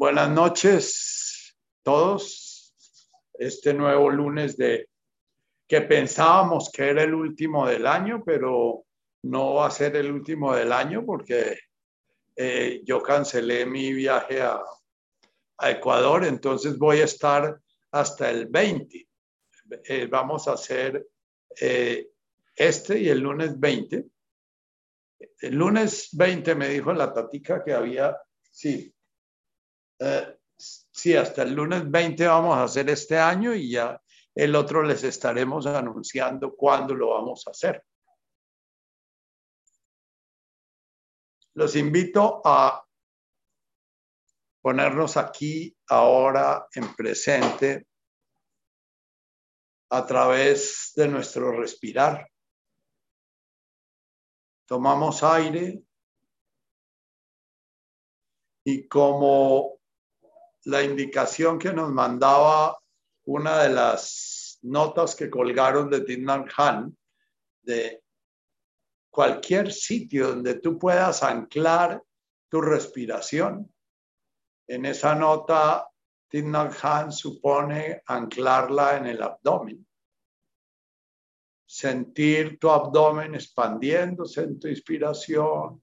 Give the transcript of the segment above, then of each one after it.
Buenas noches todos. Este nuevo lunes de que pensábamos que era el último del año, pero no va a ser el último del año porque eh, yo cancelé mi viaje a, Ecuador, entonces voy a estar hasta el 20. Eh, vamos a hacer eh, este y el lunes 20. El lunes 20 me dijo la tatica que había, sí, eh, sí, hasta el lunes 20 vamos a hacer este año y ya el otro les estaremos anunciando cuándo lo vamos a hacer. Los invito a ponernos aquí ahora en presente a través de nuestro respirar. Tomamos aire y como la indicación que nos mandaba una de las notas que colgaron de Tinnan Han, de cualquier sitio donde tú puedas anclar tu respiración. En esa nota, Tinnan Han supone anclarla en el abdomen. Sentir tu abdomen expandiéndose en tu inspiración,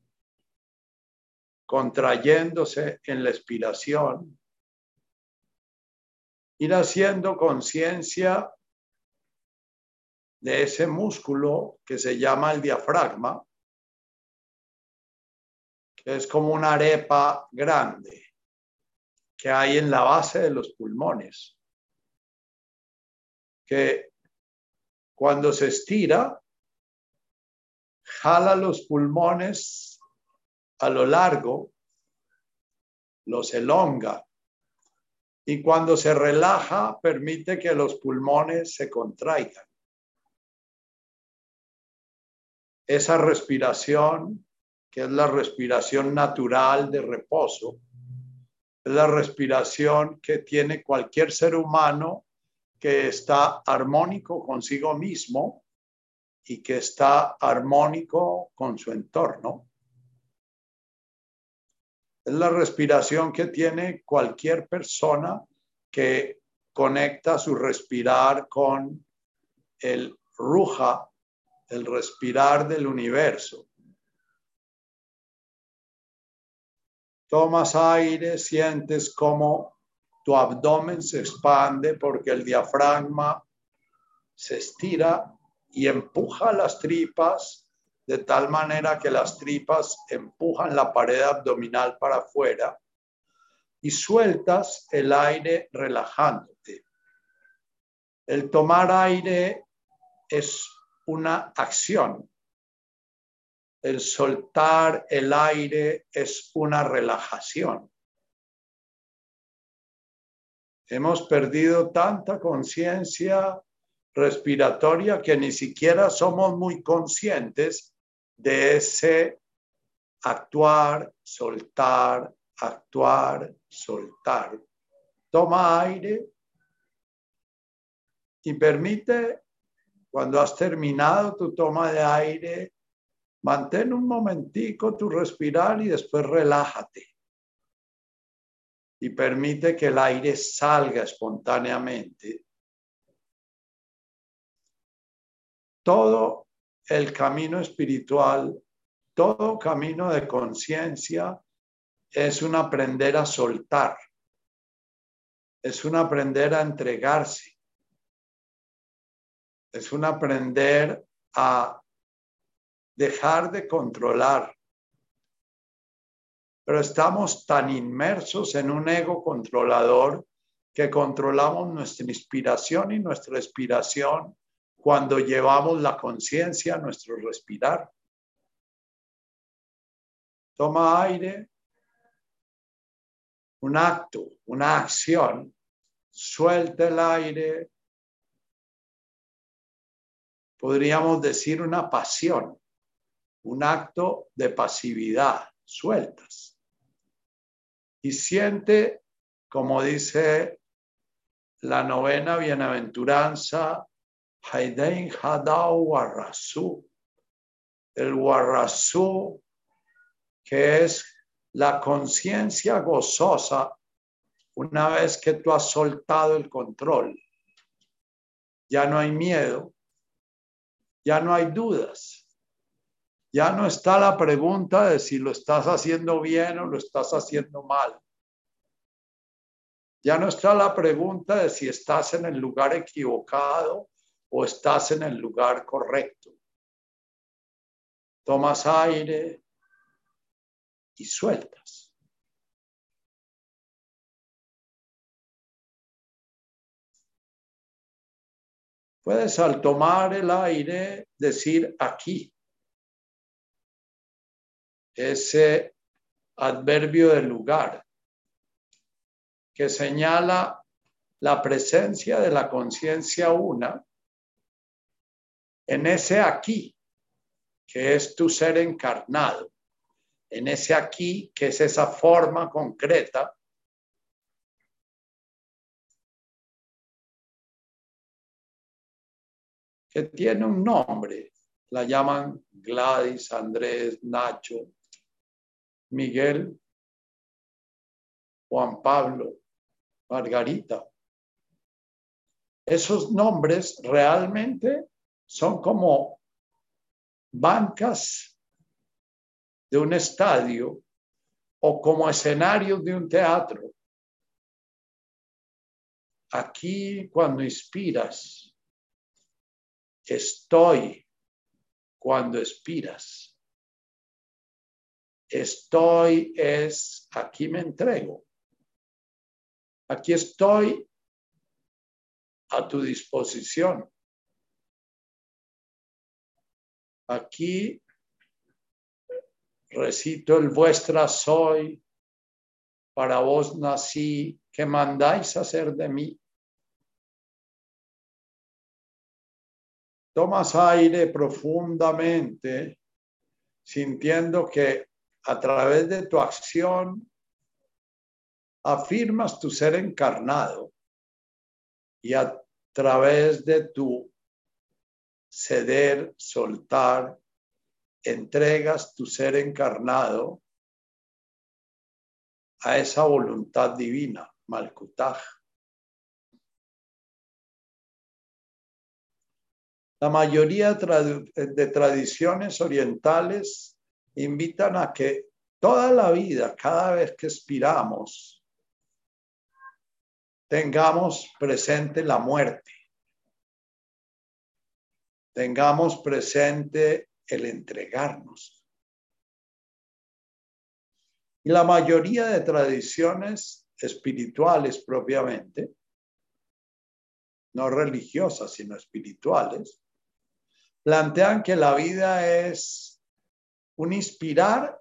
contrayéndose en la expiración ir haciendo conciencia de ese músculo que se llama el diafragma, que es como una arepa grande que hay en la base de los pulmones, que cuando se estira, jala los pulmones a lo largo, los elonga y cuando se relaja permite que los pulmones se contraigan. Esa respiración, que es la respiración natural de reposo, es la respiración que tiene cualquier ser humano que está armónico consigo mismo y que está armónico con su entorno. Es la respiración que tiene cualquier persona que conecta su respirar con el ruja, el respirar del universo. Tomas aire, sientes como tu abdomen se expande porque el diafragma se estira y empuja las tripas de tal manera que las tripas empujan la pared abdominal para afuera y sueltas el aire relajándote. El tomar aire es una acción. El soltar el aire es una relajación. Hemos perdido tanta conciencia respiratoria que ni siquiera somos muy conscientes de ese actuar, soltar, actuar, soltar. Toma aire y permite, cuando has terminado tu toma de aire, mantén un momentico tu respirar y después relájate. Y permite que el aire salga espontáneamente. Todo el camino espiritual, todo camino de conciencia es un aprender a soltar, es un aprender a entregarse, es un aprender a dejar de controlar. Pero estamos tan inmersos en un ego controlador que controlamos nuestra inspiración y nuestra expiración cuando llevamos la conciencia a nuestro respirar. Toma aire, un acto, una acción, suelta el aire, podríamos decir una pasión, un acto de pasividad, sueltas. Y siente, como dice la novena bienaventuranza, Haidein Hadao Warrasu. El Warrasu, que es la conciencia gozosa una vez que tú has soltado el control, ya no hay miedo, ya no hay dudas, ya no está la pregunta de si lo estás haciendo bien o lo estás haciendo mal. Ya no está la pregunta de si estás en el lugar equivocado o estás en el lugar correcto. Tomas aire y sueltas. Puedes al tomar el aire decir aquí. Ese adverbio del lugar que señala la presencia de la conciencia una en ese aquí, que es tu ser encarnado, en ese aquí, que es esa forma concreta que tiene un nombre, la llaman Gladys, Andrés, Nacho, Miguel, Juan Pablo, Margarita. Esos nombres realmente son como bancas de un estadio o como escenarios de un teatro. Aquí cuando inspiras, estoy cuando expiras. Estoy es, aquí me entrego. Aquí estoy a tu disposición. Aquí recito el vuestra soy, para vos nací, que mandáis hacer de mí. Tomas aire profundamente, sintiendo que a través de tu acción afirmas tu ser encarnado y a través de tu ceder, soltar, entregas tu ser encarnado a esa voluntad divina, Malkutaj. La mayoría de tradiciones orientales invitan a que toda la vida, cada vez que expiramos, tengamos presente la muerte, tengamos presente el entregarnos. Y la mayoría de tradiciones espirituales propiamente, no religiosas, sino espirituales, plantean que la vida es un inspirar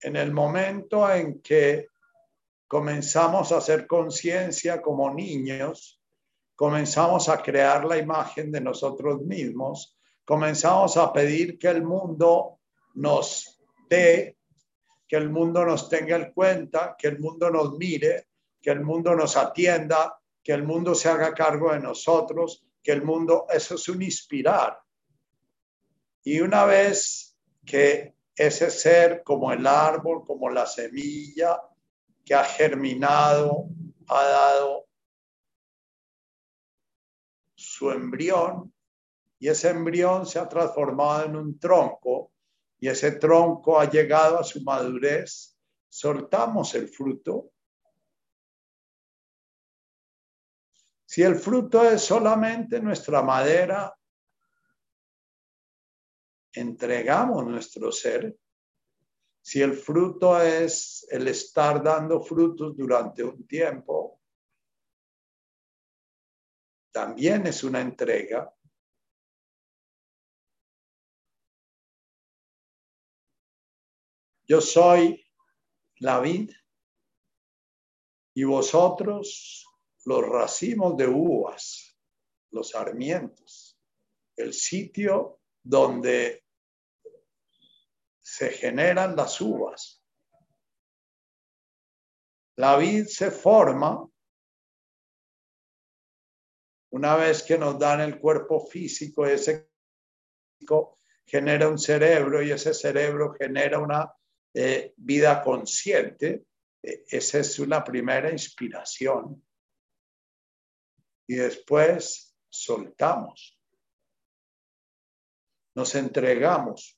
en el momento en que comenzamos a hacer conciencia como niños, comenzamos a crear la imagen de nosotros mismos, comenzamos a pedir que el mundo nos dé, que el mundo nos tenga en cuenta, que el mundo nos mire, que el mundo nos atienda, que el mundo se haga cargo de nosotros, que el mundo, eso es un inspirar. Y una vez que ese ser como el árbol, como la semilla, que ha germinado, ha dado su embrión y ese embrión se ha transformado en un tronco y ese tronco ha llegado a su madurez, soltamos el fruto. Si el fruto es solamente nuestra madera, entregamos nuestro ser si el fruto es el estar dando frutos durante un tiempo, también es una entrega. Yo soy la vid y vosotros los racimos de uvas, los sarmientos, el sitio donde se generan las uvas. La vid se forma una vez que nos dan el cuerpo físico, ese genera un cerebro y ese cerebro genera una eh, vida consciente, eh, esa es una primera inspiración. Y después soltamos, nos entregamos.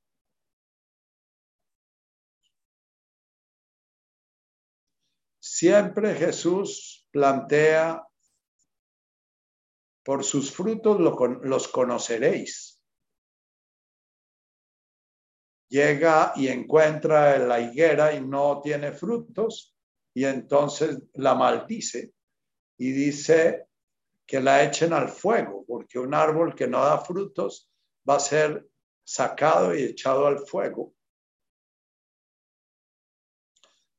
Siempre Jesús plantea, por sus frutos los conoceréis llega y encuentra la higuera y no tiene frutos y entonces la maldice y dice que la echen al fuego, porque un árbol que no da frutos va a ser sacado y echado al fuego.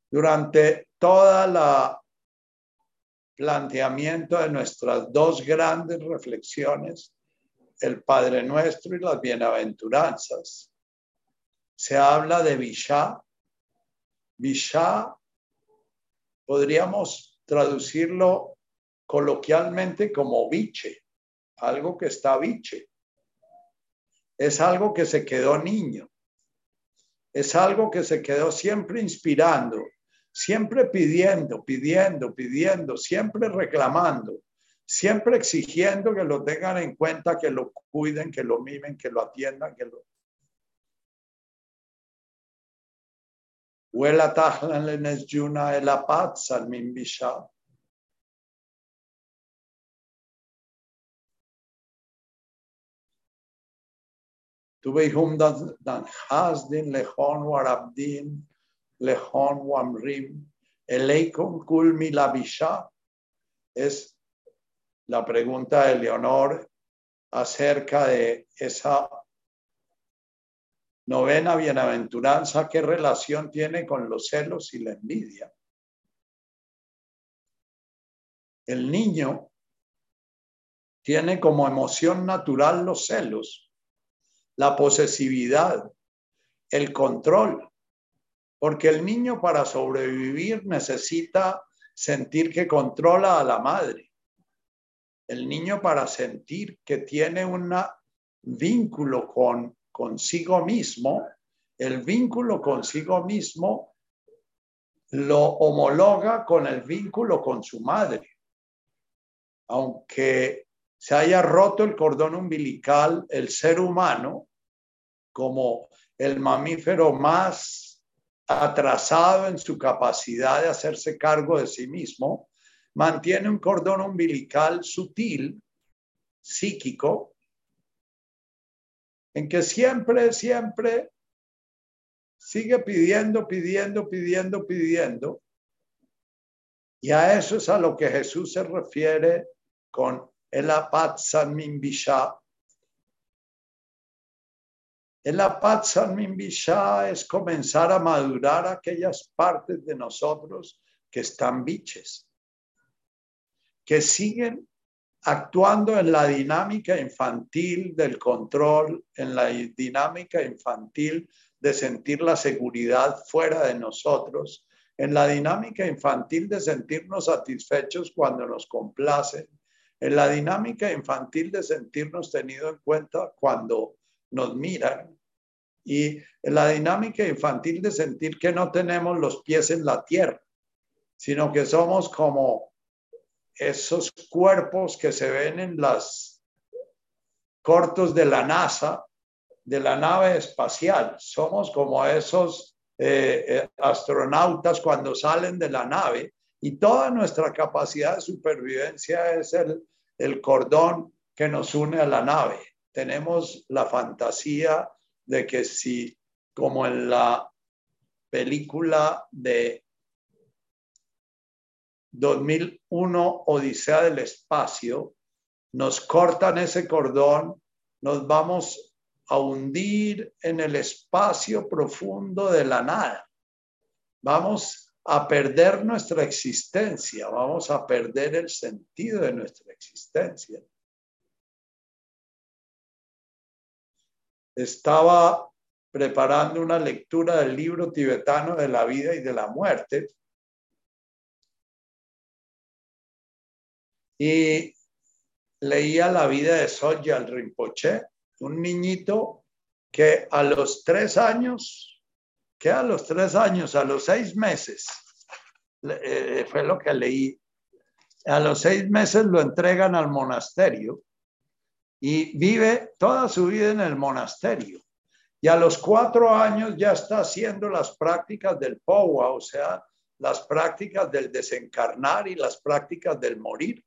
Durante toda la planteamiento de nuestras dos grandes reflexiones, el Padre Nuestro y las bienaventuranzas, se habla de Vishá. Vishá podríamos traducirlo coloquialmente como biche, algo que está biche. Es algo que se quedó niño. Es algo que se quedó siempre inspirando, siempre pidiendo, pidiendo, pidiendo, siempre reclamando, siempre exigiendo que lo tengan en cuenta, que lo cuiden, que lo mimen, que lo atiendan, que lo. Tuve dan hasdin lechon warabdin lechon wamrim eleikum kul bisha. Es la pregunta de Leonor acerca de esa Novena bienaventuranza, ¿qué relación tiene con los celos y la envidia? El niño tiene como emoción natural los celos, la posesividad, el control, porque el niño para sobrevivir necesita sentir que controla a la madre. El niño para sentir que tiene un vínculo con consigo mismo, el vínculo consigo mismo lo homologa con el vínculo con su madre. Aunque se haya roto el cordón umbilical, el ser humano, como el mamífero más atrasado en su capacidad de hacerse cargo de sí mismo, mantiene un cordón umbilical sutil, psíquico, en que siempre, siempre sigue pidiendo, pidiendo, pidiendo, pidiendo. Y a eso es a lo que Jesús se refiere con el apat min bisha. El apat min bisha es comenzar a madurar aquellas partes de nosotros que están biches, que siguen actuando en la dinámica infantil del control, en la dinámica infantil de sentir la seguridad fuera de nosotros, en la dinámica infantil de sentirnos satisfechos cuando nos complacen, en la dinámica infantil de sentirnos tenido en cuenta cuando nos miran y la dinámica infantil de sentir que no tenemos los pies en la tierra, sino que somos como esos cuerpos que se ven en las cortos de la NASA, de la nave espacial. Somos como esos eh, eh, astronautas cuando salen de la nave y toda nuestra capacidad de supervivencia es el, el cordón que nos une a la nave. Tenemos la fantasía de que si, como en la película de 2001 Odisea del Espacio, nos cortan ese cordón, nos vamos a hundir en el espacio profundo de la nada. Vamos a perder nuestra existencia, vamos a perder el sentido de nuestra existencia. Estaba preparando una lectura del libro tibetano de la vida y de la muerte. Y leía la vida de Soya Rinpoche, un niñito que a los tres años que a los tres años, a los seis meses, eh, fue lo que leí, a los seis meses lo entregan al monasterio y vive toda su vida en el monasterio. Y a los cuatro años ya está haciendo las prácticas del POWA, o sea, las prácticas del desencarnar y las prácticas del morir.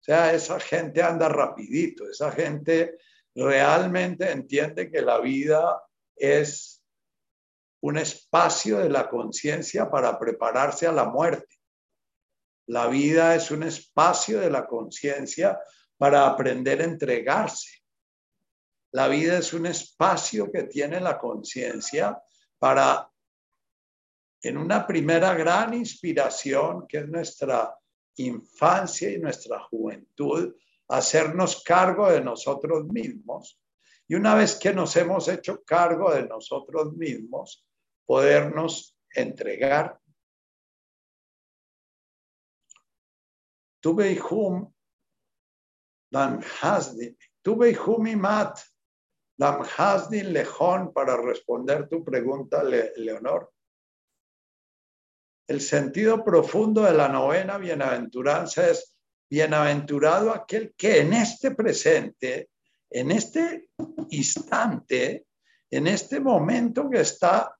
O sea, esa gente anda rapidito, esa gente realmente entiende que la vida es un espacio de la conciencia para prepararse a la muerte. La vida es un espacio de la conciencia para aprender a entregarse. La vida es un espacio que tiene la conciencia para, en una primera gran inspiración, que es nuestra infancia y nuestra juventud, hacernos cargo de nosotros mismos. Y una vez que nos hemos hecho cargo de nosotros mismos, podernos entregar. Tuve hum dan hasdin, tuve hum mat dan hasdin lejón para responder tu pregunta, Leonor. El sentido profundo de la novena bienaventuranza es bienaventurado aquel que en este presente, en este instante, en este momento que está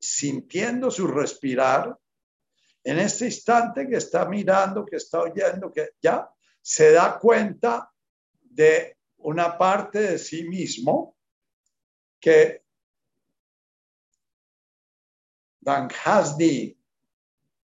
sintiendo su respirar, en este instante que está mirando, que está oyendo, que ya se da cuenta de una parte de sí mismo que Dan Hasdi,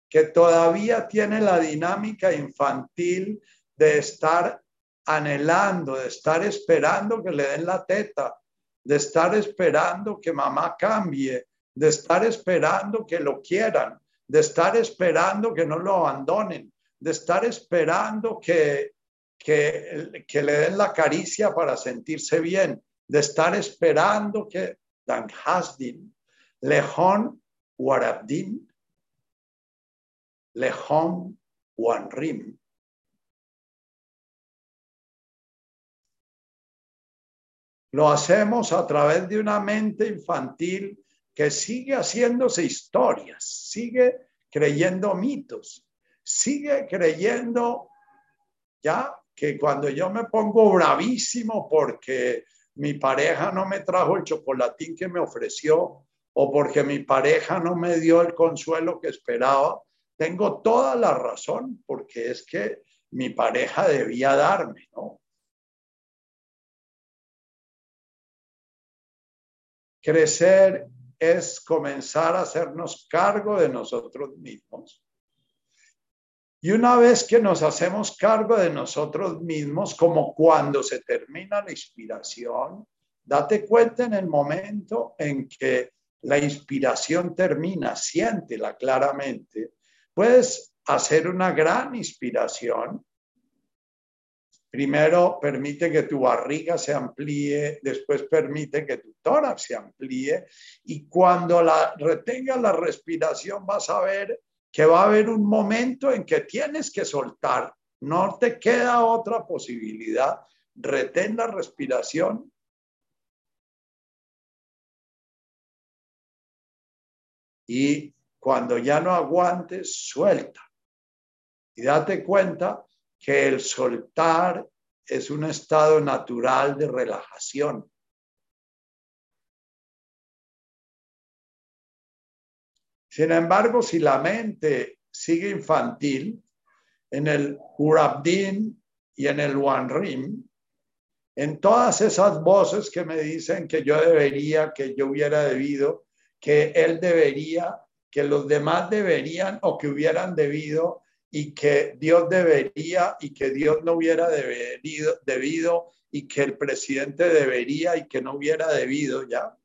que todavía tiene la dinámica infantil de estar anhelando, de estar esperando que le den la teta, de estar esperando que mamá cambie, de estar esperando que lo quieran, de estar esperando que no lo abandonen, de estar esperando que, que, le den la caricia para sentirse bien, de estar esperando que Dan Hasdin, Lejón Warabdin, Lejón Wanrim. Lo hacemos a través de una mente infantil que sigue haciéndose historias, sigue creyendo mitos, sigue creyendo ya que cuando yo me pongo bravísimo porque mi pareja no me trajo el chocolatín que me ofreció o porque mi pareja no me dio el consuelo que esperaba, tengo toda la razón porque es que mi pareja debía darme, ¿no? Crecer es comenzar a hacernos cargo de nosotros mismos. Y una vez que nos hacemos cargo de nosotros mismos, como cuando se termina la inspiración, date cuenta en el momento en que la inspiración termina, siéntela claramente. Puedes hacer una gran inspiración Primero permite que tu barriga se amplíe, después permite que tu tórax se amplíe y cuando la retenga la respiración vas a ver que va a haber un momento en que tienes que soltar, no te queda otra posibilidad, retén la respiración. Y cuando ya no aguantes, suelta. Y date cuenta que el soltar es un estado natural de relajación. Sin embargo, si la mente sigue infantil, en el Hurabdin y en el Wanrim, en todas esas voces que me dicen que yo debería, que yo hubiera debido, que él debería, que los demás deberían o que hubieran debido, y que Dios debería y que Dios no hubiera debido, debido y que el presidente debería y que no hubiera debido ya,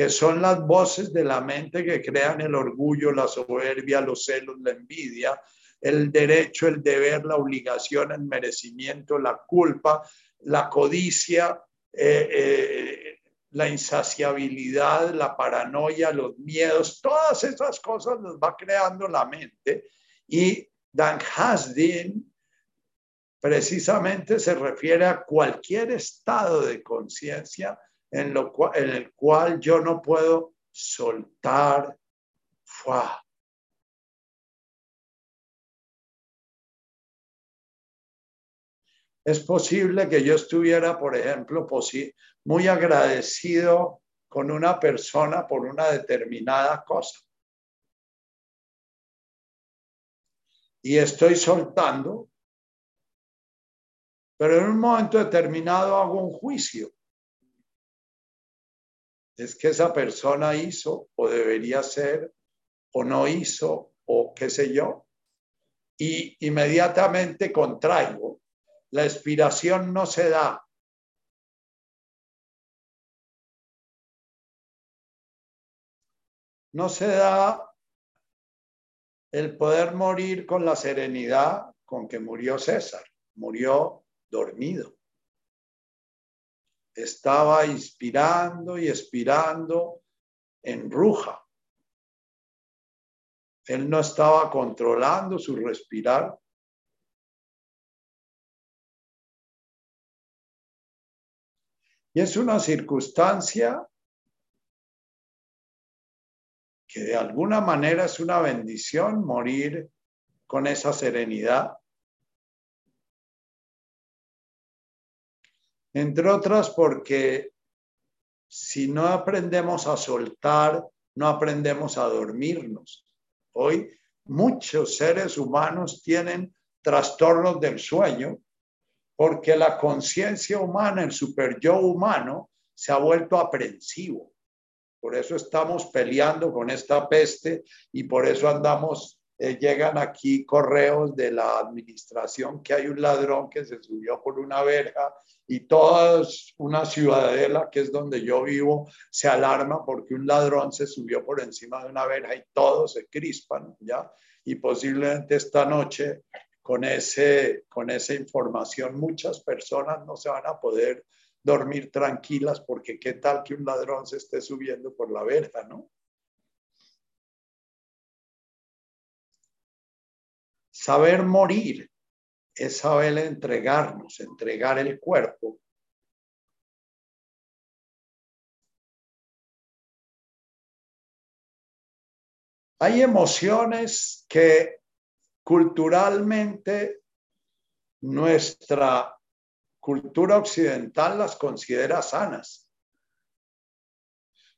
que son las voces de la mente que crean el orgullo, la soberbia, los celos, la envidia, el derecho, el deber, la obligación, el merecimiento, la culpa, la codicia, eh, eh, la insaciabilidad, la paranoia, los miedos, todas esas cosas las va creando la mente. Y Dan Hasdin precisamente se refiere a cualquier estado de conciencia en, en el cual yo no puedo soltar. ¡Fua! Es posible que yo estuviera, por ejemplo, muy agradecido con una persona por una determinada cosa. Y estoy soltando, pero en un momento determinado hago un juicio. Es que esa persona hizo o debería ser o no hizo o qué sé yo. Y inmediatamente contraigo la expiración no se da. No se da el poder morir con la serenidad con que murió César. Murió dormido. Estaba inspirando y expirando en ruja. Él no estaba controlando su respirar Y es una circunstancia que de alguna manera es una bendición morir con esa serenidad. Entre otras porque si no aprendemos a soltar, no aprendemos a dormirnos. Hoy muchos seres humanos tienen trastornos del sueño porque la conciencia humana, el super yo humano, se ha vuelto aprensivo. Por eso estamos peleando con esta peste y por eso andamos, eh, llegan aquí correos de la administración que hay un ladrón que se subió por una verja y toda una ciudadela, que es donde yo vivo, se alarma porque un ladrón se subió por encima de una verja y todos se crispan, ¿ya? Y posiblemente esta noche con, ese, con esa información muchas personas no se van a poder dormir tranquilas porque qué tal que un ladrón se esté subiendo por la verja, ¿no? Saber morir es saber entregarnos, entregar el cuerpo. Hay emociones que culturalmente nuestra cultura occidental las considera sanas.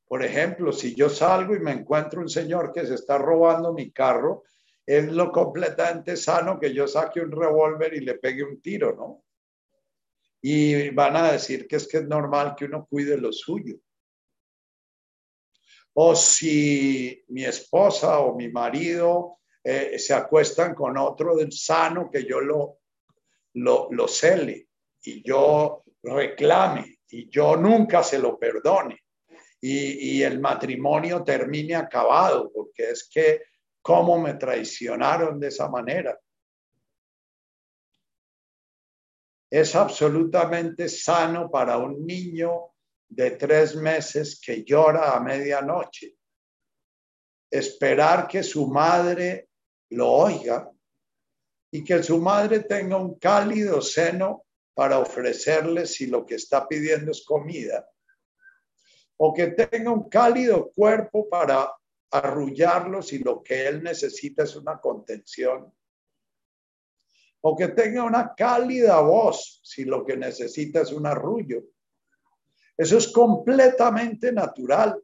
Por ejemplo, si yo salgo y me encuentro un señor que se está robando mi carro, es lo completamente sano que yo saque un revólver y le pegue un tiro, ¿no? Y van a decir que es que es normal que uno cuide lo suyo. O si mi esposa o mi marido eh, se acuestan con otro del sano que yo lo, lo, lo cele y yo reclame y yo nunca se lo perdone y, y el matrimonio termine acabado porque es que cómo me traicionaron de esa manera. Es absolutamente sano para un niño de tres meses que llora a medianoche. Esperar que su madre lo oiga y que su madre tenga un cálido seno para ofrecerle si lo que está pidiendo es comida, o que tenga un cálido cuerpo para arrullarlo si lo que él necesita es una contención, o que tenga una cálida voz si lo que necesita es un arrullo. Eso es completamente natural.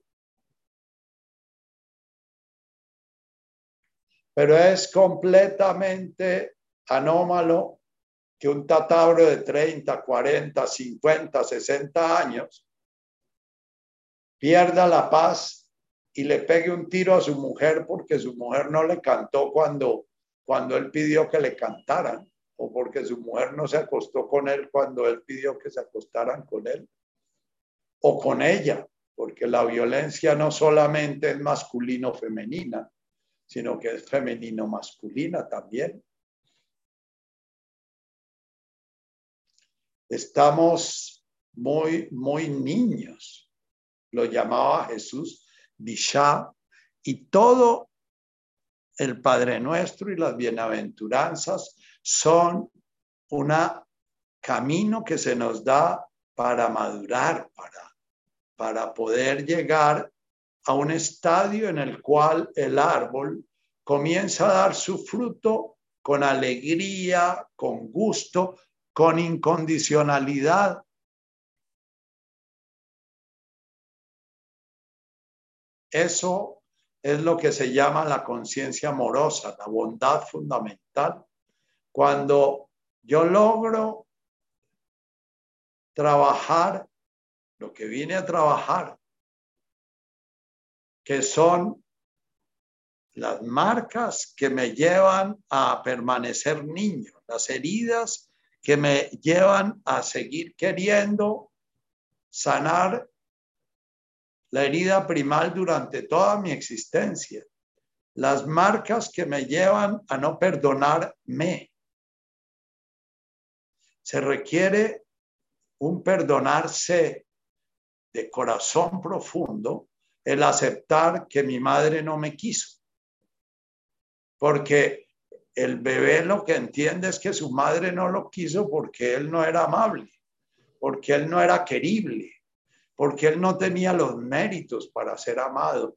pero es completamente anómalo que un tatabro de 30, 40, 50, 60 años pierda la paz y le pegue un tiro a su mujer porque su mujer no le cantó cuando, cuando él pidió que le cantaran o porque su mujer no se acostó con él cuando él pidió que se acostaran con él o con ella, porque la violencia no solamente es masculino-femenina, sino que es femenino masculina también. Estamos muy, muy niños. Lo llamaba Jesús Bishá y todo el Padre Nuestro y las bienaventuranzas son un camino que se nos da para madurar, para, para poder llegar a un estadio en el cual el árbol comienza a dar su fruto con alegría, con gusto, con incondicionalidad. Eso es lo que se llama la conciencia amorosa, la bondad fundamental. Cuando yo logro trabajar lo que vine a trabajar, que son las marcas que me llevan a permanecer niño, las heridas que me llevan a seguir queriendo sanar la herida primal durante toda mi existencia, las marcas que me llevan a no perdonarme. Se requiere un perdonarse de corazón profundo, el aceptar que mi madre no me quiso. Porque el bebé lo que entiende es que su madre no lo quiso porque él no era amable, porque él no era querible, porque él no tenía los méritos para ser amado.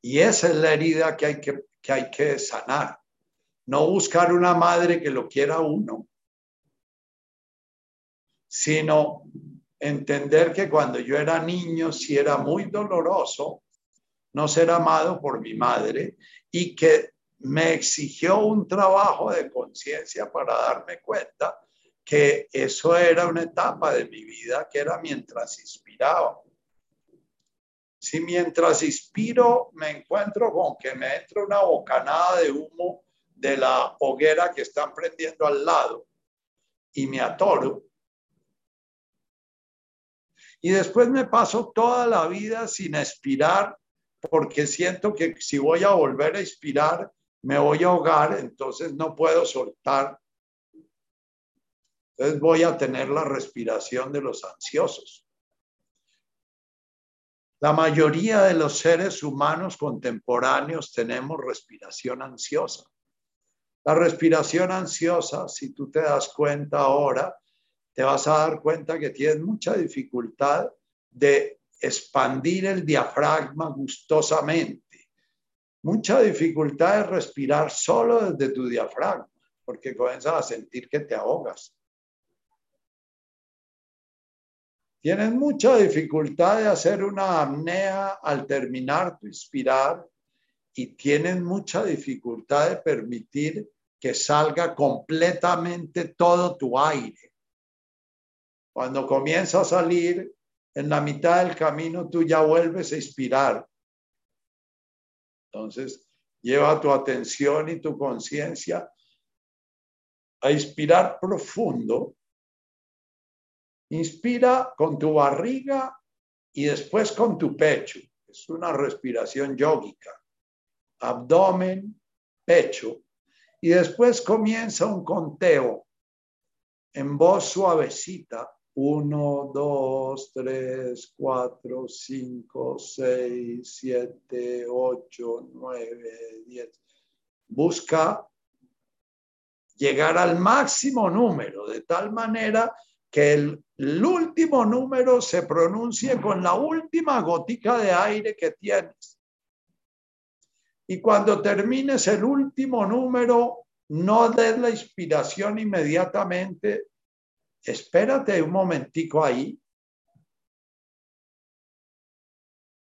Y esa es la herida que hay que, que, hay que sanar. No buscar una madre que lo quiera uno, sino entender que cuando yo era niño sí era muy doloroso no ser amado por mi madre y que me exigió un trabajo de conciencia para darme cuenta que eso era una etapa de mi vida que era mientras inspiraba. Si mientras inspiro me encuentro con que me entra una bocanada de humo de la hoguera que están prendiendo al lado y me atoro, y después me paso toda la vida sin expirar porque siento que si voy a volver a inspirar, me voy a ahogar, entonces no puedo soltar entonces voy a tener la respiración de los ansiosos. La mayoría de los seres humanos contemporáneos tenemos respiración ansiosa. La respiración ansiosa, si tú te das cuenta ahora, te vas a dar cuenta que tienes mucha dificultad de expandir el diafragma gustosamente. Mucha dificultad de respirar solo desde tu diafragma, porque comienzas a sentir que te ahogas. Tienes mucha dificultad de hacer una apnea al terminar tu inspirar y tienes mucha dificultad de permitir que salga completamente todo tu aire. Cuando comienza a salir, en la mitad del camino tú ya vuelves a inspirar. Entonces, lleva tu atención y tu conciencia a inspirar profundo Inspira con tu barriga y después con tu pecho. Es una respiración yógica. Abdomen, pecho. Y después comienza un conteo en voz suavecita. Uno, dos, tres, cuatro, cinco, seis, siete, ocho, nueve, diez. Busca llegar al máximo número de tal manera que el, último número se pronuncie con la última gotica de aire que tienes. Y cuando termines el último número, no des la inspiración inmediatamente. Espérate un momentico ahí.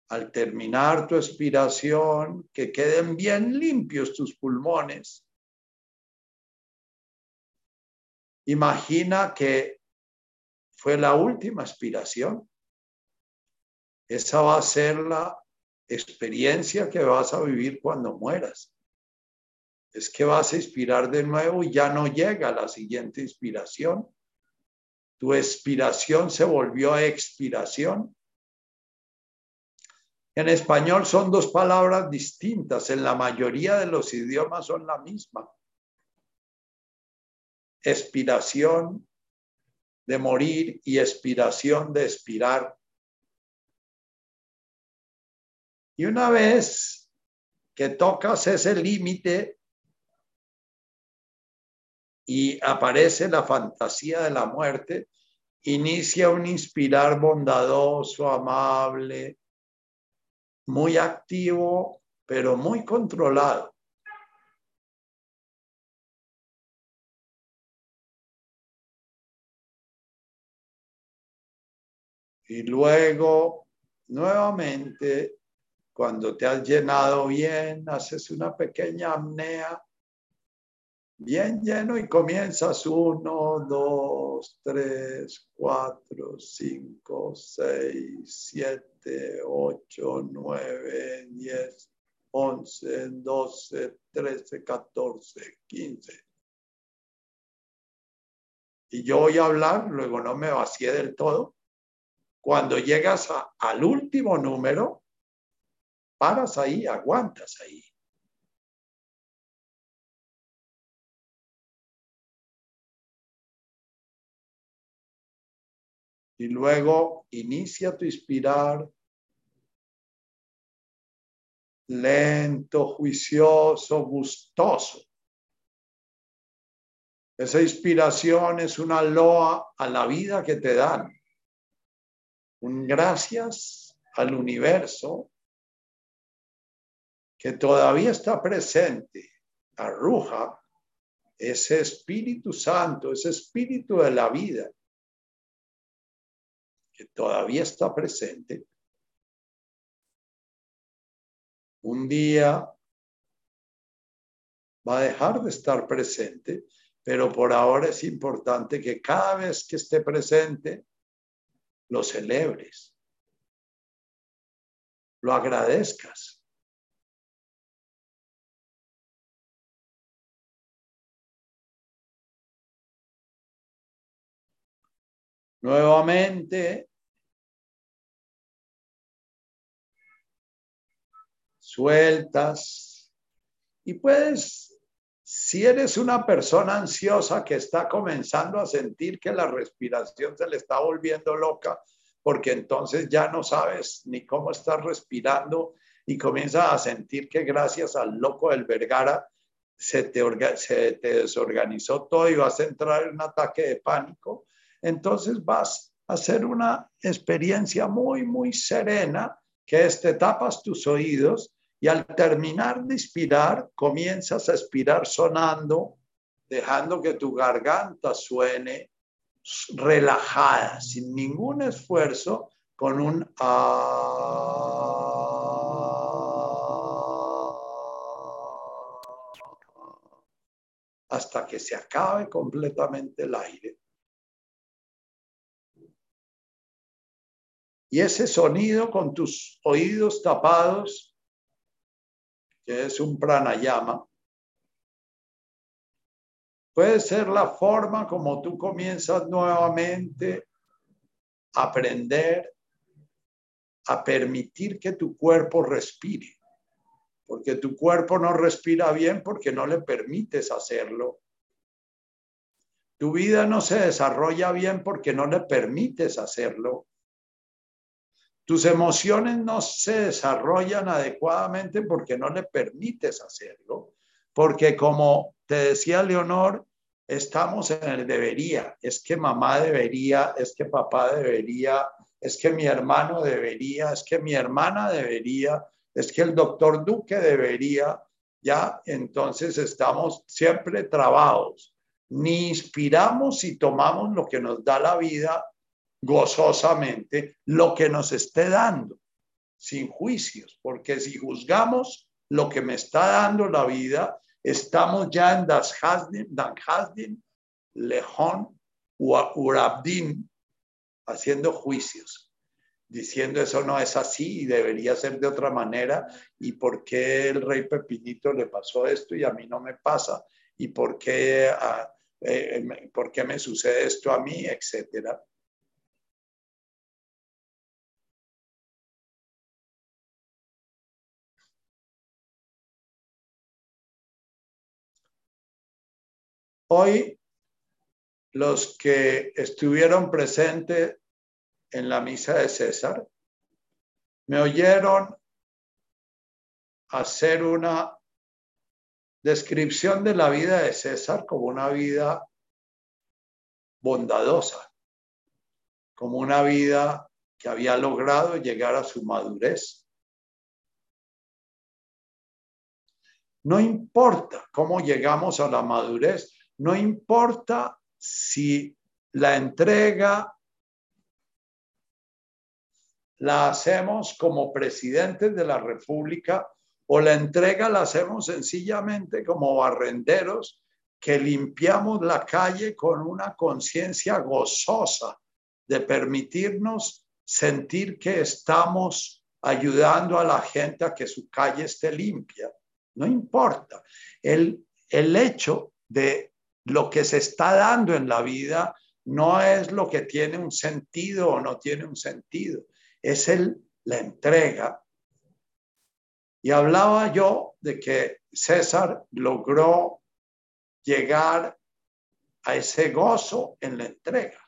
Al terminar tu expiración, que queden bien limpios tus pulmones. Imagina que fue la última aspiración. Esa va a ser la experiencia que vas a vivir cuando mueras. Es que vas a inspirar de nuevo y ya no llega la siguiente inspiración. Tu expiración se volvió expiración. En español son dos palabras distintas, en la mayoría de los idiomas son la misma. Expiración de morir y expiración de expirar. Y una vez que tocas ese límite y aparece la fantasía de la muerte, inicia un inspirar bondadoso, amable, muy activo, pero muy controlado. Y luego, nuevamente, cuando te has llenado bien, haces una pequeña apnea bien lleno y comienzas uno, dos, tres, cuatro, cinco, seis, siete, ocho, nueve, diez, once, doce, trece, catorce, quince. Y yo voy a hablar, luego no me vacié del todo. Cuando llegas al último número, paras ahí, aguantas ahí. Y luego inicia tu inspirar lento, juicioso, gustoso. Esa inspiración es una loa a la vida que te dan un gracias al universo que todavía está presente, arruja ese Espíritu Santo, ese Espíritu de la vida, que todavía está presente. Un día va a dejar de estar presente, pero por ahora es importante que cada vez que esté presente, lo celebres, lo agradezcas. Nuevamente, sueltas y puedes, si eres una persona ansiosa que está comenzando a sentir que la respiración se le está volviendo loca, porque entonces ya no sabes ni cómo estás respirando y comienzas a sentir que gracias al loco del Vergara se te, se te desorganizó todo y vas a entrar en un ataque de pánico, entonces vas a hacer una experiencia muy, muy serena, que es te tapas tus oídos y al terminar de inspirar, comienzas a expirar sonando, dejando que tu garganta suene relajada, sin ningún esfuerzo, con un hasta que se acabe completamente el aire. Y ese sonido con tus oídos tapados, que es un pranayama, puede ser la forma como tú comienzas nuevamente a aprender a permitir que tu cuerpo respire, porque tu cuerpo no respira bien porque no le permites hacerlo. Tu vida no se desarrolla bien porque no le permites hacerlo. Tus emociones no se desarrollan adecuadamente porque no le permites hacerlo. Porque como te decía Leonor, estamos en el debería. Es que mamá debería, es que papá debería, es que mi hermano debería, es que mi hermana debería, es que el doctor Duque debería. Ya, entonces estamos siempre trabados. Ni inspiramos y tomamos lo que nos da la vida gozosamente lo que nos esté dando, sin juicios, porque si juzgamos lo que me está dando la vida, estamos ya en Das Hasdim, Dan Hasdim, Lejón, Urabdin, haciendo juicios, diciendo eso no es así y debería ser de otra manera, y por qué el rey Pepinito le pasó esto y a mí no me pasa, y por qué, ah, eh, por qué me sucede esto a mí, etcétera. Hoy los que estuvieron presentes en la misa de César me oyeron hacer una descripción de la vida de César como una vida bondadosa, como una vida que había logrado llegar a su madurez. No importa cómo llegamos a la madurez, no importa si la entrega la hacemos como presidentes de la República o la entrega la hacemos sencillamente como barrenderos que limpiamos la calle con una conciencia gozosa de permitirnos sentir que estamos ayudando a la gente a que su calle esté limpia. No importa. El, el hecho de lo que se está dando en la vida no es lo que tiene un sentido o no tiene un sentido, es el, la entrega. Y hablaba yo de que César logró llegar a ese gozo en la entrega,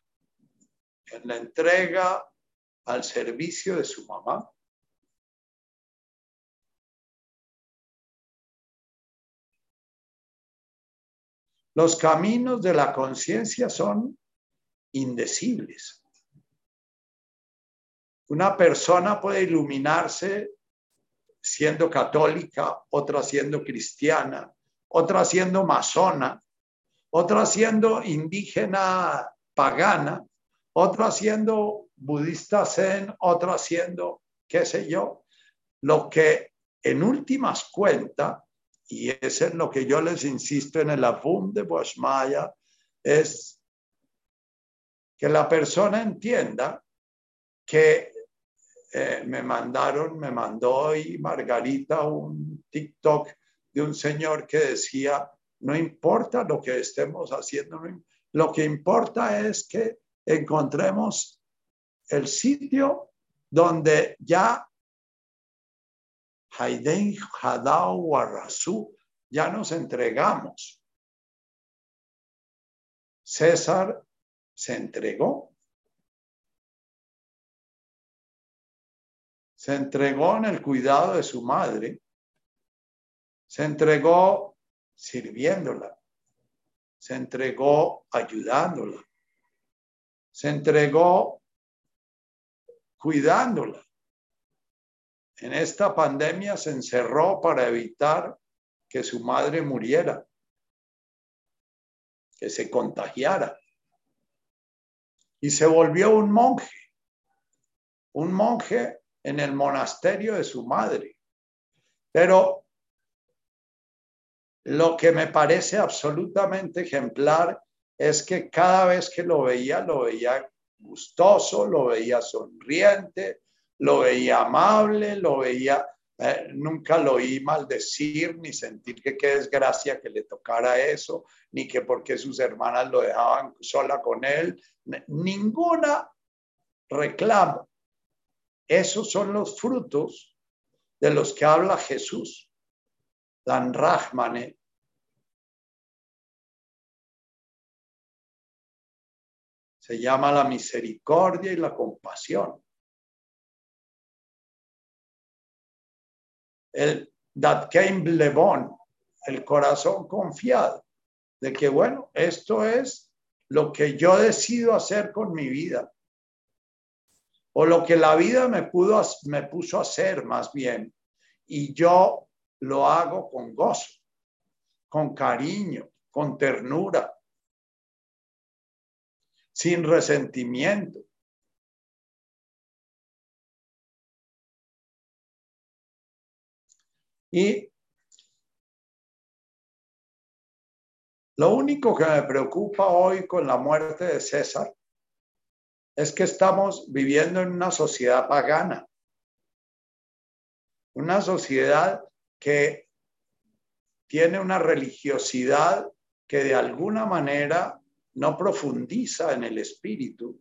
en la entrega al servicio de su mamá. Los caminos de la conciencia son indecibles. Una persona puede iluminarse siendo católica, otra siendo cristiana, otra siendo masona, otra siendo indígena pagana, otra siendo budista zen, otra siendo qué sé yo. Lo que en últimas cuentas y es en lo que yo les insisto en el Avum de Boschmaya, es que la persona entienda que eh, me mandaron, me mandó hoy Margarita un TikTok de un señor que decía, no importa lo que estemos haciendo, lo que importa es que encontremos el sitio donde ya Haiden Hadao Warrasu, ya nos entregamos. César se entregó. Se entregó en el cuidado de su madre. Se entregó sirviéndola. Se entregó ayudándola. Se entregó cuidándola en esta pandemia se encerró para evitar que su madre muriera, que se contagiara. Y se volvió un monje, un monje en el monasterio de su madre. Pero lo que me parece absolutamente ejemplar es que cada vez que lo veía, lo veía gustoso, lo veía sonriente, lo veía amable, lo veía, eh, nunca lo oí maldecir ni sentir que qué desgracia que le tocara eso, ni que porque sus hermanas lo dejaban sola con él, ninguna reclamo. Esos son los frutos de los que habla Jesús. Dan Rahmane, se llama la misericordia y la compasión. El Datkein Blevon, el corazón confiado de que, bueno, esto es lo que yo decido hacer con mi vida. O lo que la vida me, pudo, me puso a hacer más bien. Y yo lo hago con gozo, con cariño, con ternura, sin resentimiento. Y lo único que me preocupa hoy con la muerte de César es que estamos viviendo en una sociedad pagana, una sociedad que tiene una religiosidad que de alguna manera no profundiza en el espíritu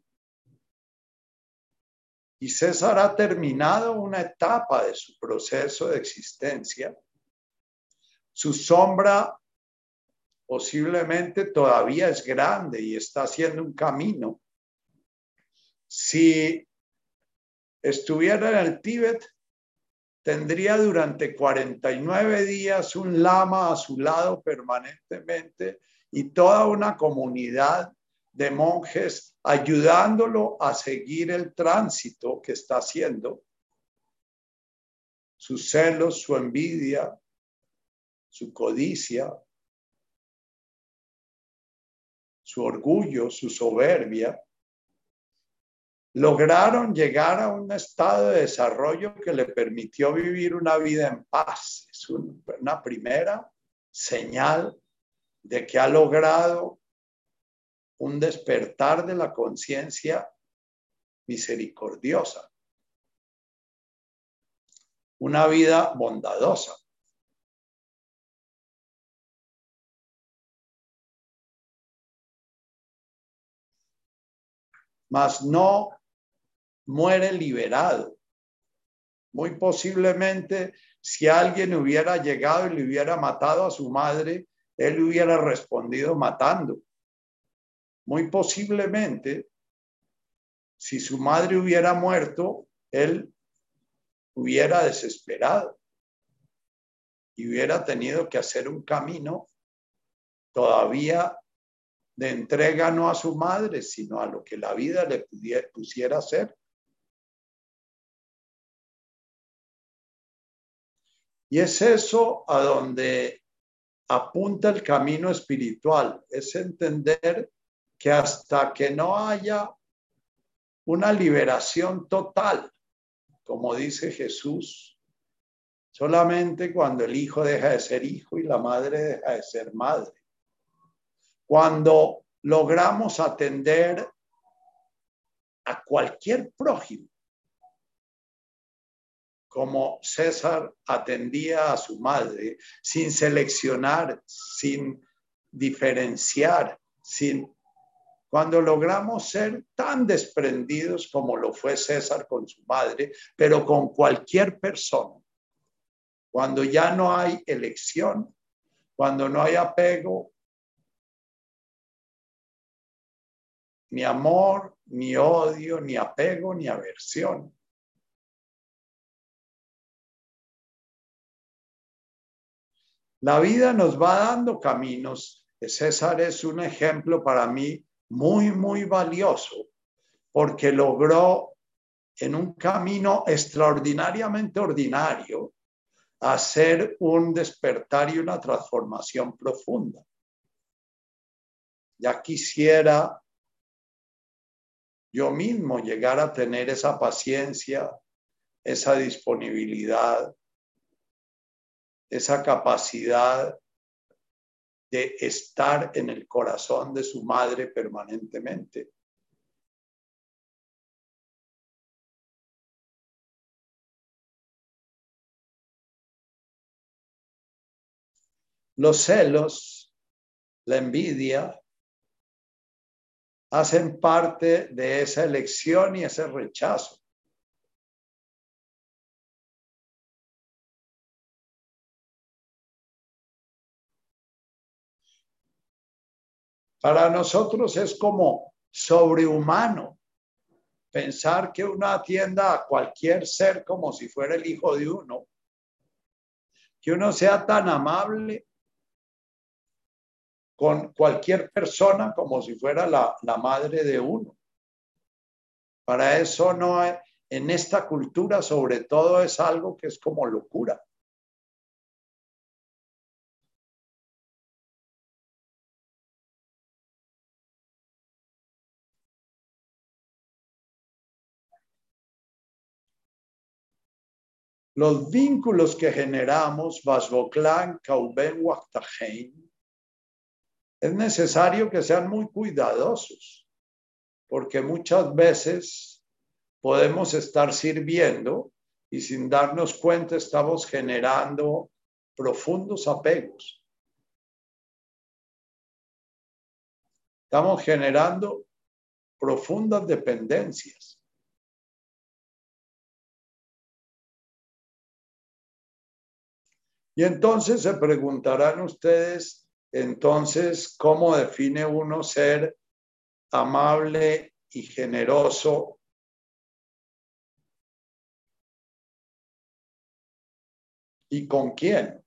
y César ha terminado una etapa de su proceso de existencia. Su sombra posiblemente todavía es grande y está haciendo un camino. Si estuviera en el Tíbet, tendría durante 49 días un lama a su lado permanentemente y toda una comunidad de monjes ayudándolo a seguir el tránsito que está haciendo, sus celos, su envidia, su codicia, su orgullo, su soberbia, lograron llegar a un estado de desarrollo que le permitió vivir una vida en paz. Es una primera señal de que ha logrado un despertar de la conciencia misericordiosa, una vida bondadosa. Mas no muere liberado. Muy posiblemente, si alguien hubiera llegado y le hubiera matado a su madre, él hubiera respondido matando. Muy posiblemente, si su madre hubiera muerto, él hubiera desesperado y hubiera tenido que hacer un camino todavía de entrega no a su madre, sino a lo que la vida le pusiera hacer. Y es eso a donde apunta el camino espiritual, es entender que hasta que no haya una liberación total, como dice Jesús, solamente cuando el hijo deja de ser hijo y la madre deja de ser madre. Cuando logramos atender a cualquier prójimo, como César atendía a su madre, sin seleccionar, sin diferenciar, sin... Cuando logramos ser tan desprendidos como lo fue César con su madre, pero con cualquier persona, cuando ya no hay elección, cuando no hay apego, ni amor, ni odio, ni apego, ni aversión La vida nos va dando caminos. César es un ejemplo para mí muy, muy valioso porque logró en un camino extraordinariamente ordinario hacer un despertar y una transformación profunda. Ya quisiera yo mismo llegar a tener esa paciencia, esa disponibilidad, esa capacidad de estar en el corazón de su madre permanentemente. Los celos, la envidia, hacen parte de esa elección y ese rechazo. Para nosotros es como sobrehumano pensar que uno atienda a cualquier ser como si fuera el hijo de uno, que uno sea tan amable con cualquier persona como si fuera la, la madre de uno. Para eso no hay, en esta cultura sobre todo es algo que es como locura. Los vínculos que generamos, Vasboclan, Kauben, Waktahein, es necesario que sean muy cuidadosos, porque muchas veces podemos estar sirviendo y sin darnos cuenta estamos generando profundos apegos. Estamos generando profundas dependencias. Y entonces se preguntarán ustedes, entonces, ¿cómo define uno ser amable y generoso? ¿Y con quién?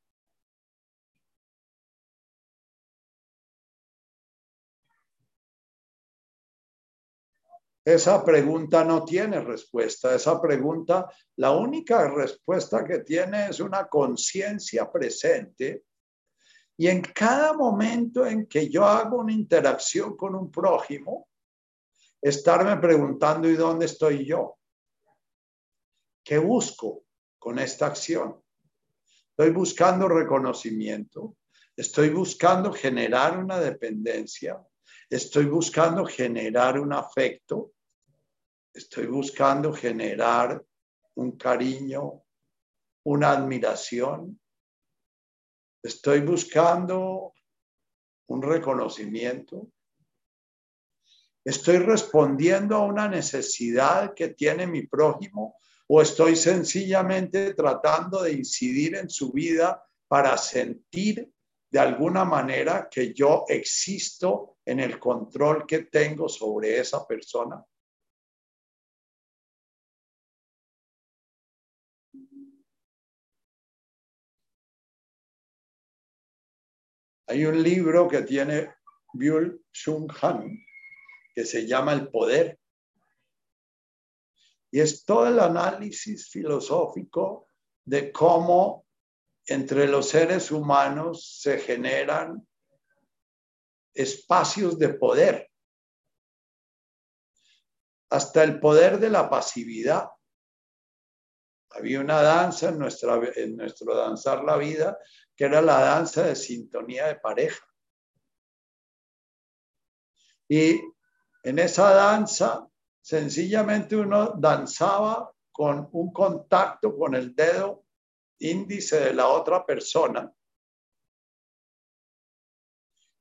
Esa pregunta no tiene respuesta. Esa pregunta, la única respuesta que tiene es una conciencia presente. Y en cada momento en que yo hago una interacción con un prójimo, estarme preguntando, ¿y dónde estoy yo? ¿Qué busco con esta acción? Estoy buscando reconocimiento, estoy buscando generar una dependencia, estoy buscando generar un afecto, estoy buscando generar un cariño, una admiración, estoy buscando un reconocimiento, estoy respondiendo a una necesidad que tiene mi prójimo o estoy sencillamente tratando de incidir en su vida para sentir de alguna manera que yo existo en el control que tengo sobre esa persona. Hay un libro que tiene Byul Shung Han que se llama El Poder. Y es todo el análisis filosófico de cómo entre los seres humanos se generan espacios de poder. Hasta el poder de la pasividad. Había una danza en, nuestra, en nuestro danzar la vida que era la danza de sintonía de pareja. Y en esa danza, sencillamente uno danzaba con un contacto con el dedo índice de la otra persona.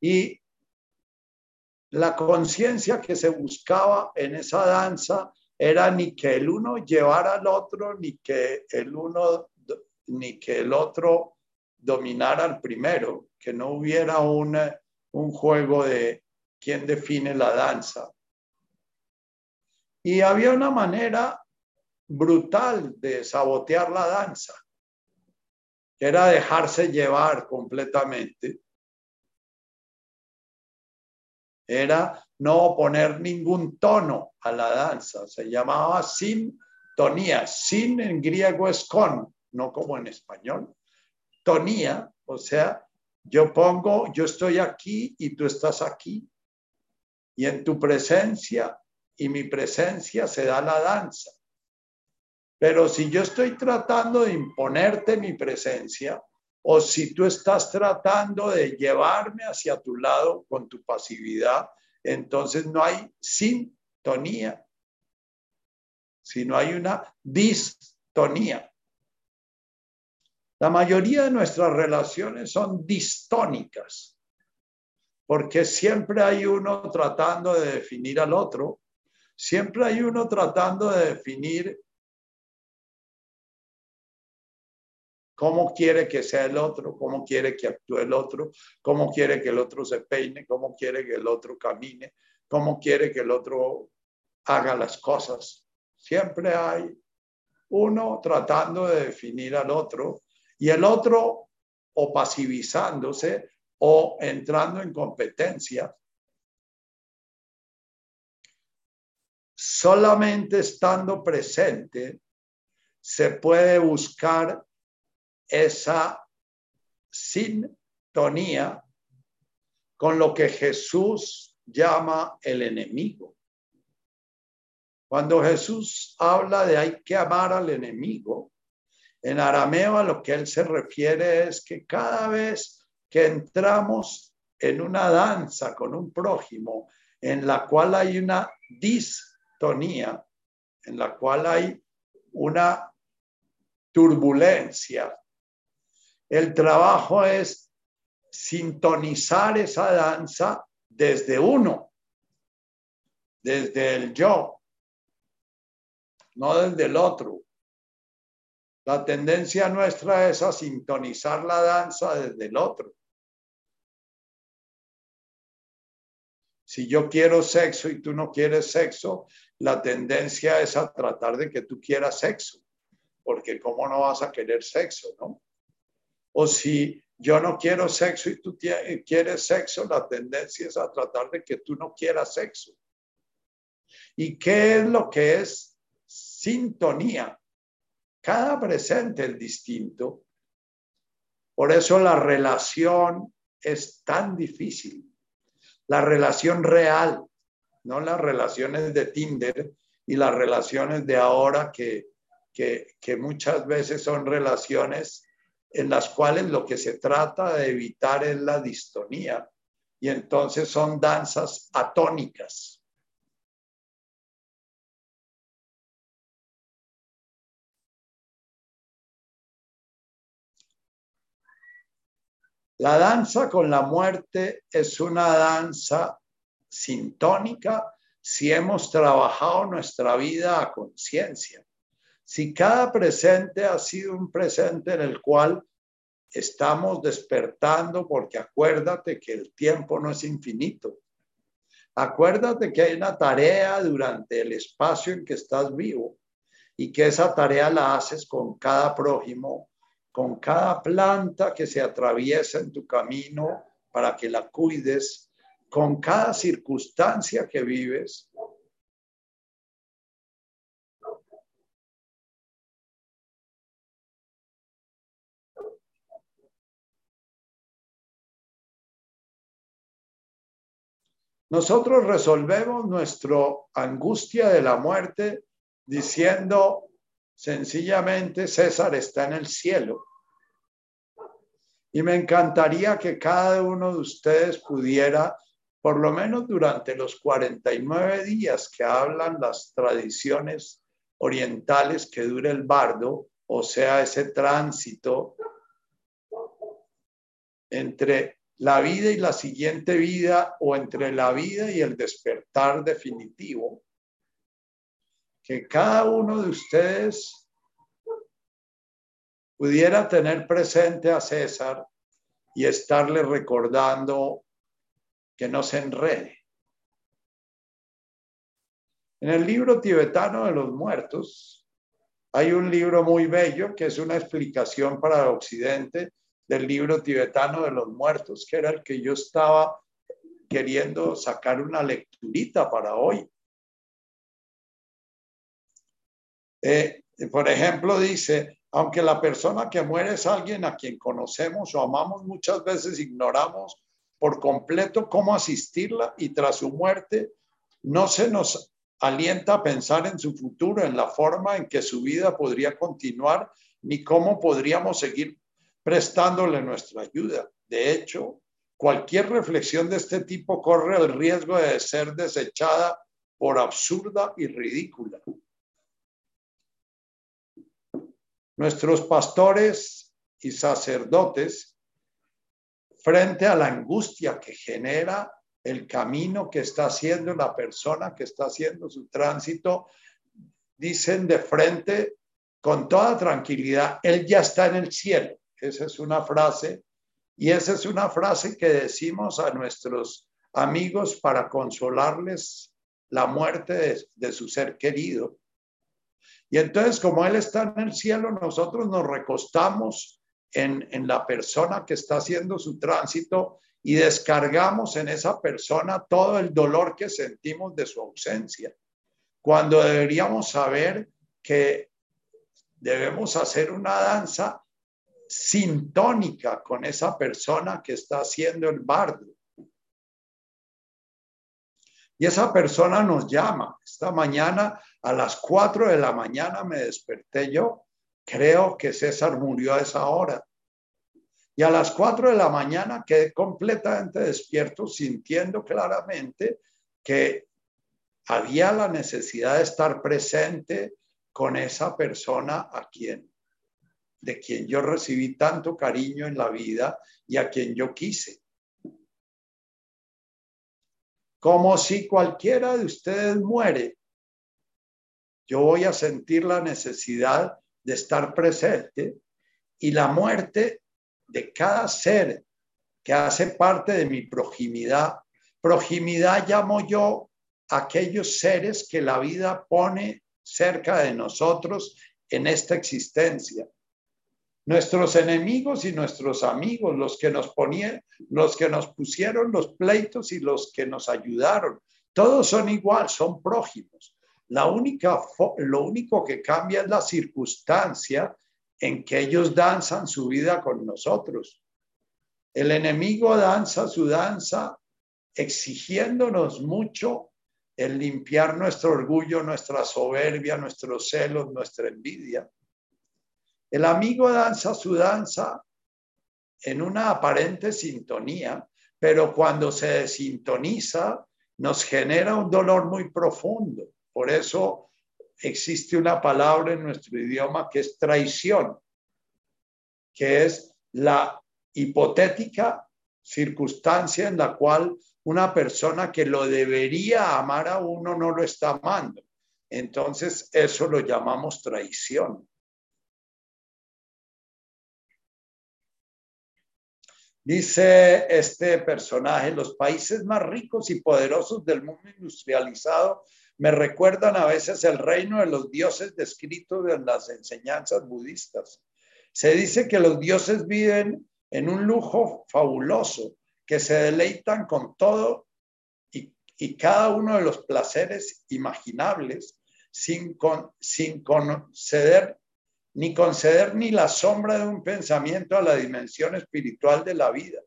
Y la conciencia que se buscaba en esa danza era ni que el uno llevara al otro, ni que el uno, ni que el otro dominar al primero, que no hubiera un juego de quién define la danza. Y había una manera brutal de sabotear la danza, que era dejarse llevar completamente. Era no poner ningún tono a la danza, se llamaba sintonía. Sin en griego es con, no como en español tonía, o sea, yo pongo, yo estoy aquí y tú estás aquí. Y en tu presencia y mi presencia se da la danza. Pero si yo estoy tratando de imponerte mi presencia, o si tú estás tratando de llevarme hacia tu lado con tu pasividad, entonces no hay sintonía, sino hay una distonía. La mayoría de nuestras relaciones son distónicas, porque siempre hay uno tratando de definir al otro, siempre hay uno tratando de definir cómo quiere que sea el otro, cómo quiere que actúe el otro, cómo quiere que el otro se peine, cómo quiere que el otro camine, cómo quiere que el otro haga las cosas. Siempre hay uno tratando de definir al otro y el otro o pasivizándose o entrando en competencia. Solamente estando presente se puede buscar esa sintonía con lo que Jesús llama el enemigo. Cuando Jesús habla de hay que amar al enemigo, en arameo a lo que él se refiere es que cada vez que entramos en una danza con un prójimo en la cual hay una distonía, en la cual hay una turbulencia, el trabajo es sintonizar esa danza desde uno, desde el yo, no desde el otro. La tendencia nuestra es a sintonizar la danza desde el otro. Si yo quiero sexo y tú no quieres sexo, la tendencia es a tratar de que tú quieras sexo, porque ¿cómo no vas a querer sexo, no? O si yo no quiero sexo y tú quieres sexo, la tendencia es a tratar de que tú no quieras sexo. ¿Y qué es lo que es sintonía? Cada presente es distinto. Por eso la relación es tan difícil. La relación real, no las relaciones de Tinder y las relaciones de ahora que, que, muchas veces son relaciones en las cuales lo que se trata de evitar es la distonía y entonces son danzas atónicas. La danza con la muerte es una danza sintónica si hemos trabajado nuestra vida a conciencia. Si cada presente ha sido un presente en el cual estamos despertando, porque acuérdate que el tiempo no es infinito. Acuérdate que hay una tarea durante el espacio en que estás vivo y que esa tarea la haces con cada prójimo con cada planta que se atraviesa en tu camino para que la cuides, con cada circunstancia que vives. Nosotros resolvemos nuestra angustia de la muerte diciendo, Sencillamente César está en el cielo. Y me encantaría que cada uno de ustedes pudiera, por lo menos durante los 49 días que hablan las tradiciones orientales que dure el bardo, o sea, ese tránsito entre la vida y la siguiente vida o entre la vida y el despertar definitivo, que cada uno de ustedes pudiera tener presente a César y estarle recordando que no se enrede. En el libro tibetano de los muertos hay un libro muy bello que es una explicación para occidente del libro tibetano de los muertos, que era el que yo estaba queriendo sacar una lecturita para hoy. Eh, por ejemplo, dice, aunque la persona que muere es alguien a quien conocemos o amamos, muchas veces ignoramos por completo cómo asistirla y tras su muerte no se nos alienta a pensar en su futuro, en la forma en que su vida podría continuar, ni cómo podríamos seguir prestándole nuestra ayuda. De hecho, cualquier reflexión de este tipo corre el riesgo de ser desechada por absurda y ridícula. Nuestros pastores y sacerdotes, frente a la angustia que genera el camino que está haciendo la persona que está haciendo su tránsito, dicen de frente con toda tranquilidad, Él ya está en el cielo. Esa es una frase y esa es una frase que decimos a nuestros amigos para consolarles la muerte de, su ser querido. Y entonces, como Él está en el cielo, nosotros nos recostamos en, en la persona que está haciendo su tránsito y descargamos en esa persona todo el dolor que sentimos de su ausencia, cuando deberíamos saber que debemos hacer una danza sintónica con esa persona que está haciendo el bardo. Y esa persona nos llama. Esta mañana a las 4 de la mañana me desperté yo. Creo que César murió a esa hora. Y a las 4 de la mañana quedé completamente despierto, sintiendo claramente que había la necesidad de estar presente con esa persona a quien, de quien yo recibí tanto cariño en la vida y a quien yo quise como si cualquiera de ustedes muere, yo voy a sentir la necesidad de estar presente y la muerte de cada ser que hace parte de mi proximidad. Proximidad llamo yo aquellos seres que la vida pone cerca de nosotros en esta existencia nuestros enemigos y nuestros amigos, los que nos ponían, los que nos pusieron los pleitos y los que nos ayudaron, Todos son igual, son prójimos. La única, lo único que cambia es la circunstancia en que ellos danzan su vida con nosotros. El enemigo danza su danza exigiéndonos mucho el limpiar nuestro orgullo, nuestra soberbia, nuestros celos, nuestra envidia. El amigo danza su danza en una aparente sintonía, pero cuando se desintoniza nos genera un dolor muy profundo. Por eso existe una palabra en nuestro idioma que es traición, que es la hipotética circunstancia en la cual una persona que lo debería amar a uno no lo está amando. Entonces, eso lo llamamos traición. Dice este personaje, los países más ricos y poderosos del mundo industrializado me recuerdan a veces el reino de los dioses descritos en las enseñanzas budistas. Se dice que los dioses viven en un lujo fabuloso, que se deleitan con todo y, cada uno de los placeres imaginables sin, sin conceder ni conceder ni la sombra de un pensamiento a la dimensión espiritual de la vida.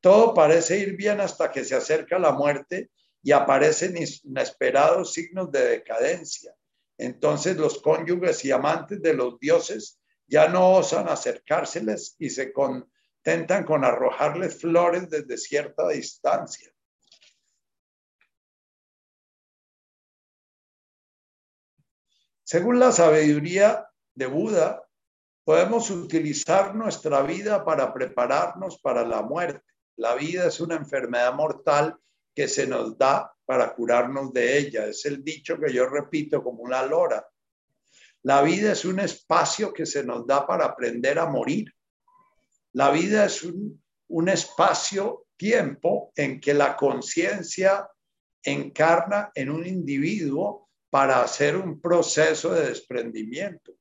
Todo parece ir bien hasta que se acerca la muerte y aparecen inesperados signos de decadencia. Entonces los cónyuges y amantes de los dioses ya no osan acercárseles y se contentan con arrojarles flores desde cierta distancia. Según la sabiduría de Buda, podemos utilizar nuestra vida para prepararnos para la muerte. La vida es una enfermedad mortal que se nos da para curarnos de ella. Es el dicho que yo repito como una lora. La vida es un espacio que se nos da para aprender a morir. La vida es un, un espacio-tiempo en que la conciencia encarna en un individuo para hacer un proceso de desprendimiento.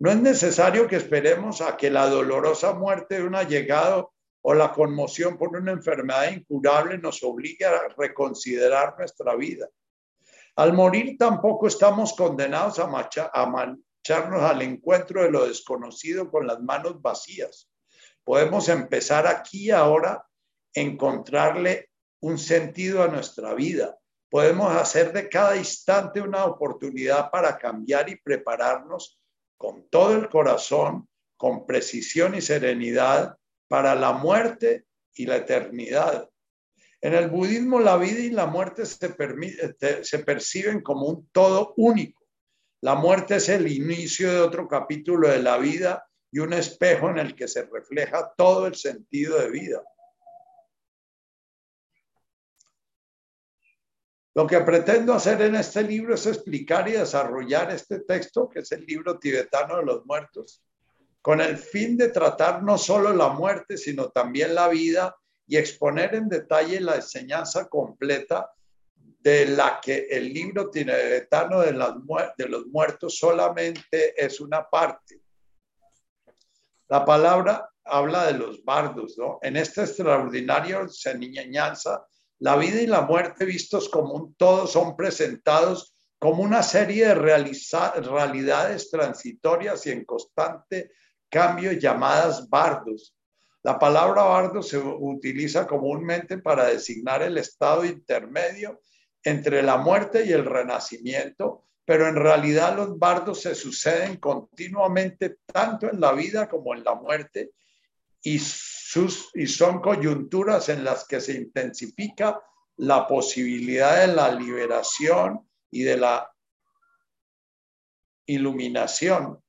No es necesario que esperemos a que la dolorosa muerte de un allegado o la conmoción por una enfermedad incurable nos obligue a reconsiderar nuestra vida. Al morir tampoco estamos condenados a, marcharnos al encuentro de lo desconocido con las manos vacías. Podemos empezar aquí y ahora encontrarle un sentido a nuestra vida. Podemos hacer de cada instante una oportunidad para cambiar y prepararnos con todo el corazón, con precisión y serenidad para la muerte y la eternidad. En el budismo la vida y la muerte se, se perciben como un todo único. La muerte es el inicio de otro capítulo de la vida y un espejo en el que se refleja todo el sentido de vida. Lo que pretendo hacer en este libro es explicar y desarrollar este texto, que es el libro tibetano de los muertos, con el fin de tratar no solo la muerte, sino también la vida y exponer en detalle la enseñanza completa de la que el libro tibetano de, de los muertos solamente es una parte. La palabra habla de los bardos, ¿no? En este extraordinario enseñanza la vida y la muerte vistos como un todo son presentados como una serie de realidades transitorias y en constante cambio llamadas bardos. La palabra bardo se utiliza comúnmente para designar el estado intermedio entre la muerte y el renacimiento, pero en realidad los bardos se suceden continuamente tanto en la vida como en la muerte y, sus, y son coyunturas en las que se intensifica la posibilidad de la liberación y de la iluminación.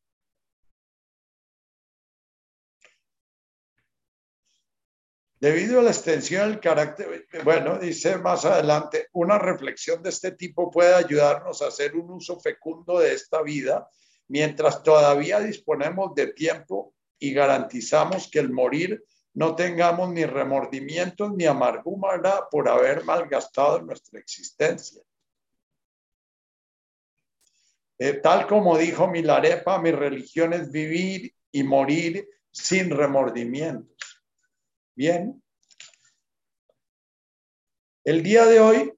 Debido a la extensión del carácter, bueno, dice más adelante, una reflexión de este tipo puede ayudarnos a hacer un uso fecundo de esta vida mientras todavía disponemos de tiempo y garantizamos que el morir no tengamos ni remordimientos ni amargura por haber malgastado nuestra existencia. Eh, tal como dijo Milarepa, mi religión es vivir y morir sin remordimientos. Bien. El día de hoy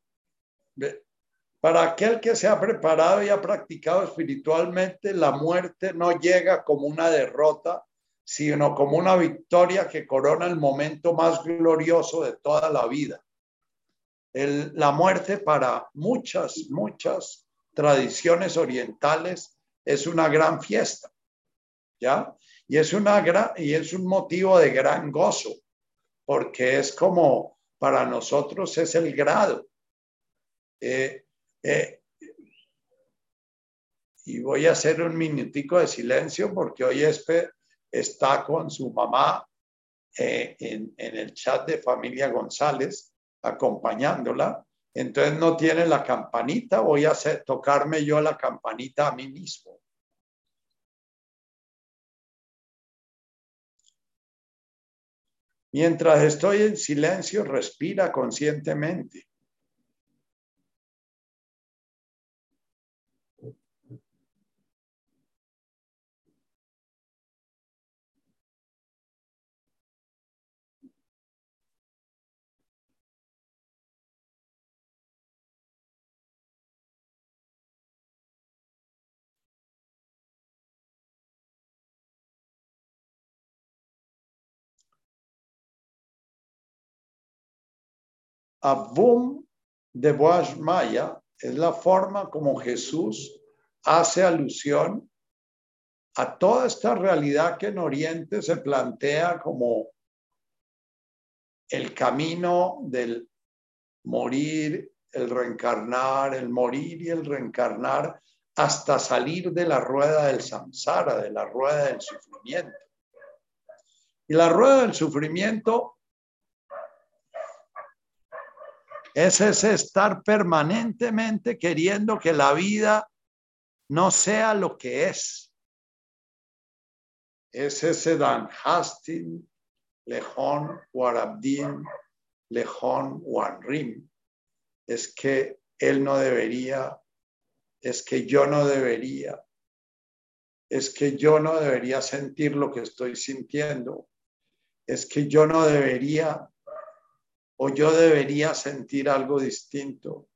Para aquel que se ha preparado y ha practicado espiritualmente, la muerte no llega como una derrota, sino como una victoria que corona el momento más glorioso de toda la vida. la muerte para muchas, muchas tradiciones orientales es una gran fiesta, ¿ya? Y es, una y es un motivo de gran gozo, porque es como para nosotros es el grado. Eh, eh, y voy a hacer un minutico de silencio porque hoy Espe está con su mamá eh, en, el chat de familia González, acompañándola. Entonces no tiene la campanita, voy a hacer, tocarme yo la campanita a mí mismo. Mientras estoy en silencio, respira conscientemente. Abum de Boaz Maya es la forma como Jesús hace alusión a toda esta realidad que en Oriente se plantea como el camino del morir, el reencarnar, el morir y el reencarnar hasta salir de la rueda del samsara, de la rueda del sufrimiento. Y la rueda del sufrimiento es ese estar permanentemente queriendo que la vida no sea lo que es. Es ese Dan Hastin, Lejón, Warabdin, Lejón, Wanrim. Es que él no debería, es que yo no debería, es que yo no debería sentir lo que estoy sintiendo, es que yo no debería o yo debería sentir algo distinto,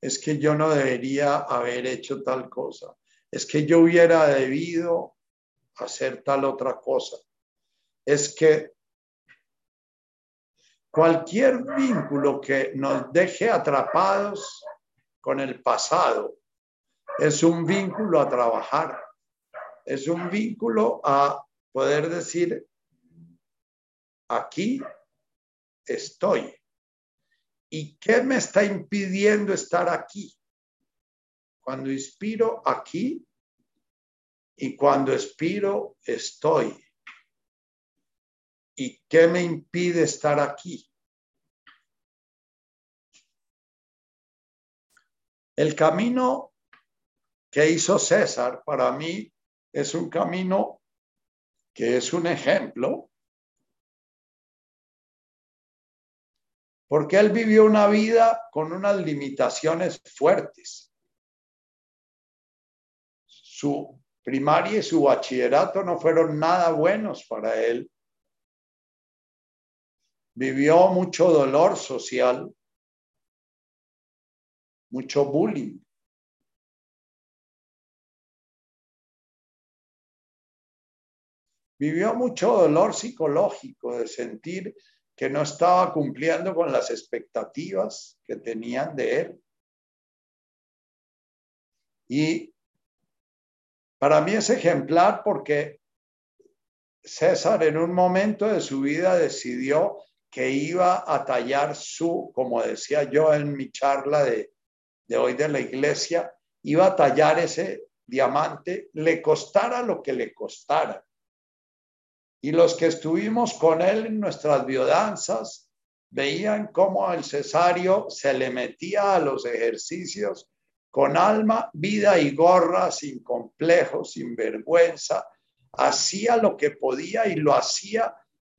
es que yo no debería haber hecho tal cosa, es que yo hubiera debido hacer tal otra cosa, es que cualquier vínculo que nos deje atrapados con el pasado es un vínculo a trabajar, es un vínculo a poder decir, aquí estoy. ¿Y qué me está impidiendo estar aquí? Cuando inspiro aquí y cuando expiro estoy. ¿Y qué me impide estar aquí? El camino que hizo César para mí es un camino que es un ejemplo porque él vivió una vida con unas limitaciones fuertes. Su primaria y su bachillerato no fueron nada buenos para él. Vivió mucho dolor social, mucho bullying. Vivió mucho dolor psicológico de sentir que no estaba cumpliendo con las expectativas que tenían de él. Y para mí es ejemplar porque César en un momento de su vida decidió que iba a tallar su, como decía yo en mi charla de, de hoy de la iglesia, iba a tallar ese diamante, le costara lo que le costara. Y los que estuvimos con él en nuestras biodanzas veían cómo el cesario se le metía a los ejercicios con alma, vida y gorra, sin complejo, sin vergüenza. Hacía lo que podía y lo hacía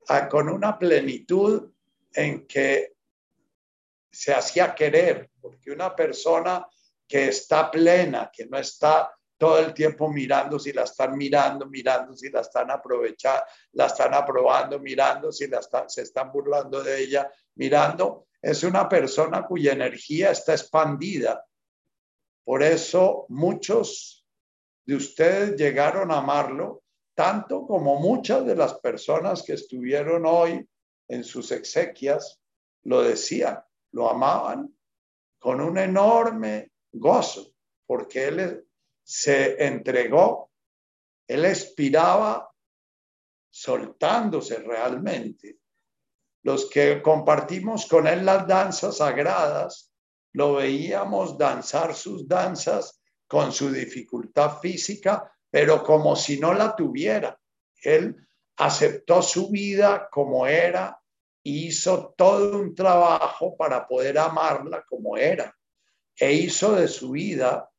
ah, con una plenitud en que se hacía querer, porque una persona que está plena, que no está todo el tiempo mirando si la están mirando, mirando si la están aprovechando, la están aprobando, mirando si la se están burlando de ella, mirando. Es una persona cuya energía está expandida. Por eso muchos de ustedes llegaron a amarlo, tanto como muchas de las personas que estuvieron hoy en sus exequias lo decían, lo amaban con un enorme gozo, porque él se entregó, él expiraba soltándose realmente. Los que compartimos con él las danzas sagradas, lo veíamos danzar sus danzas con su dificultad física, pero como si no la tuviera. Él aceptó su vida como era hizo todo un trabajo para poder amarla como era e hizo de su vida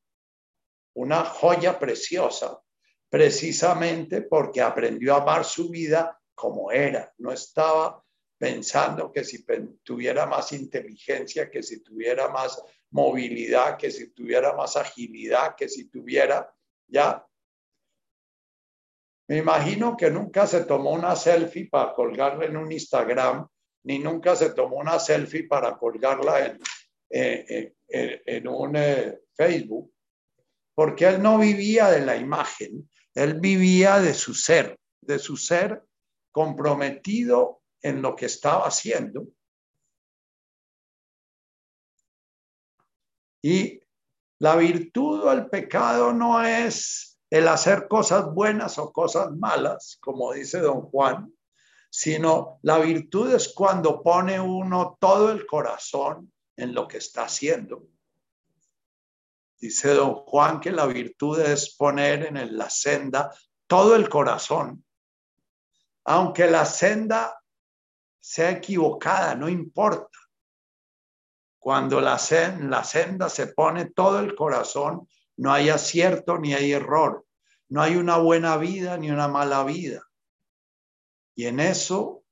una joya preciosa, precisamente porque aprendió a amar su vida como era. No estaba pensando que si tuviera más inteligencia, que si tuviera más movilidad, que si tuviera más agilidad, que si tuviera, ya. Me imagino que nunca se tomó una selfie para colgarla en un Instagram, ni nunca se tomó una selfie para colgarla en, eh, eh, en un eh, Facebook porque él no vivía de la imagen, él vivía de su ser, de su ser comprometido en lo que estaba haciendo. Y la virtud o el pecado no es el hacer cosas buenas o cosas malas, como dice don Juan, sino la virtud es cuando pone uno todo el corazón en lo que está haciendo. Dice don Juan que la virtud es poner en la senda todo el corazón. Aunque la senda sea equivocada, no importa. Cuando la, la senda se pone todo el corazón, no hay acierto ni hay error. No hay una buena vida ni una mala vida. Y en eso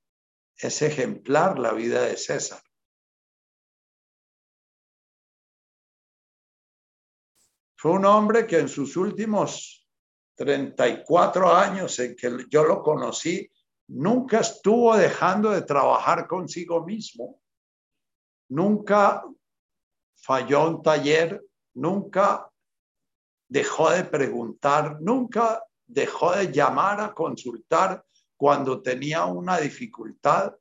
es ejemplar la vida de César. Fue un hombre que en sus últimos 34 años en que yo lo conocí, nunca estuvo dejando de trabajar consigo mismo. Nunca falló un taller, nunca dejó de preguntar, nunca dejó de llamar a consultar cuando tenía una dificultad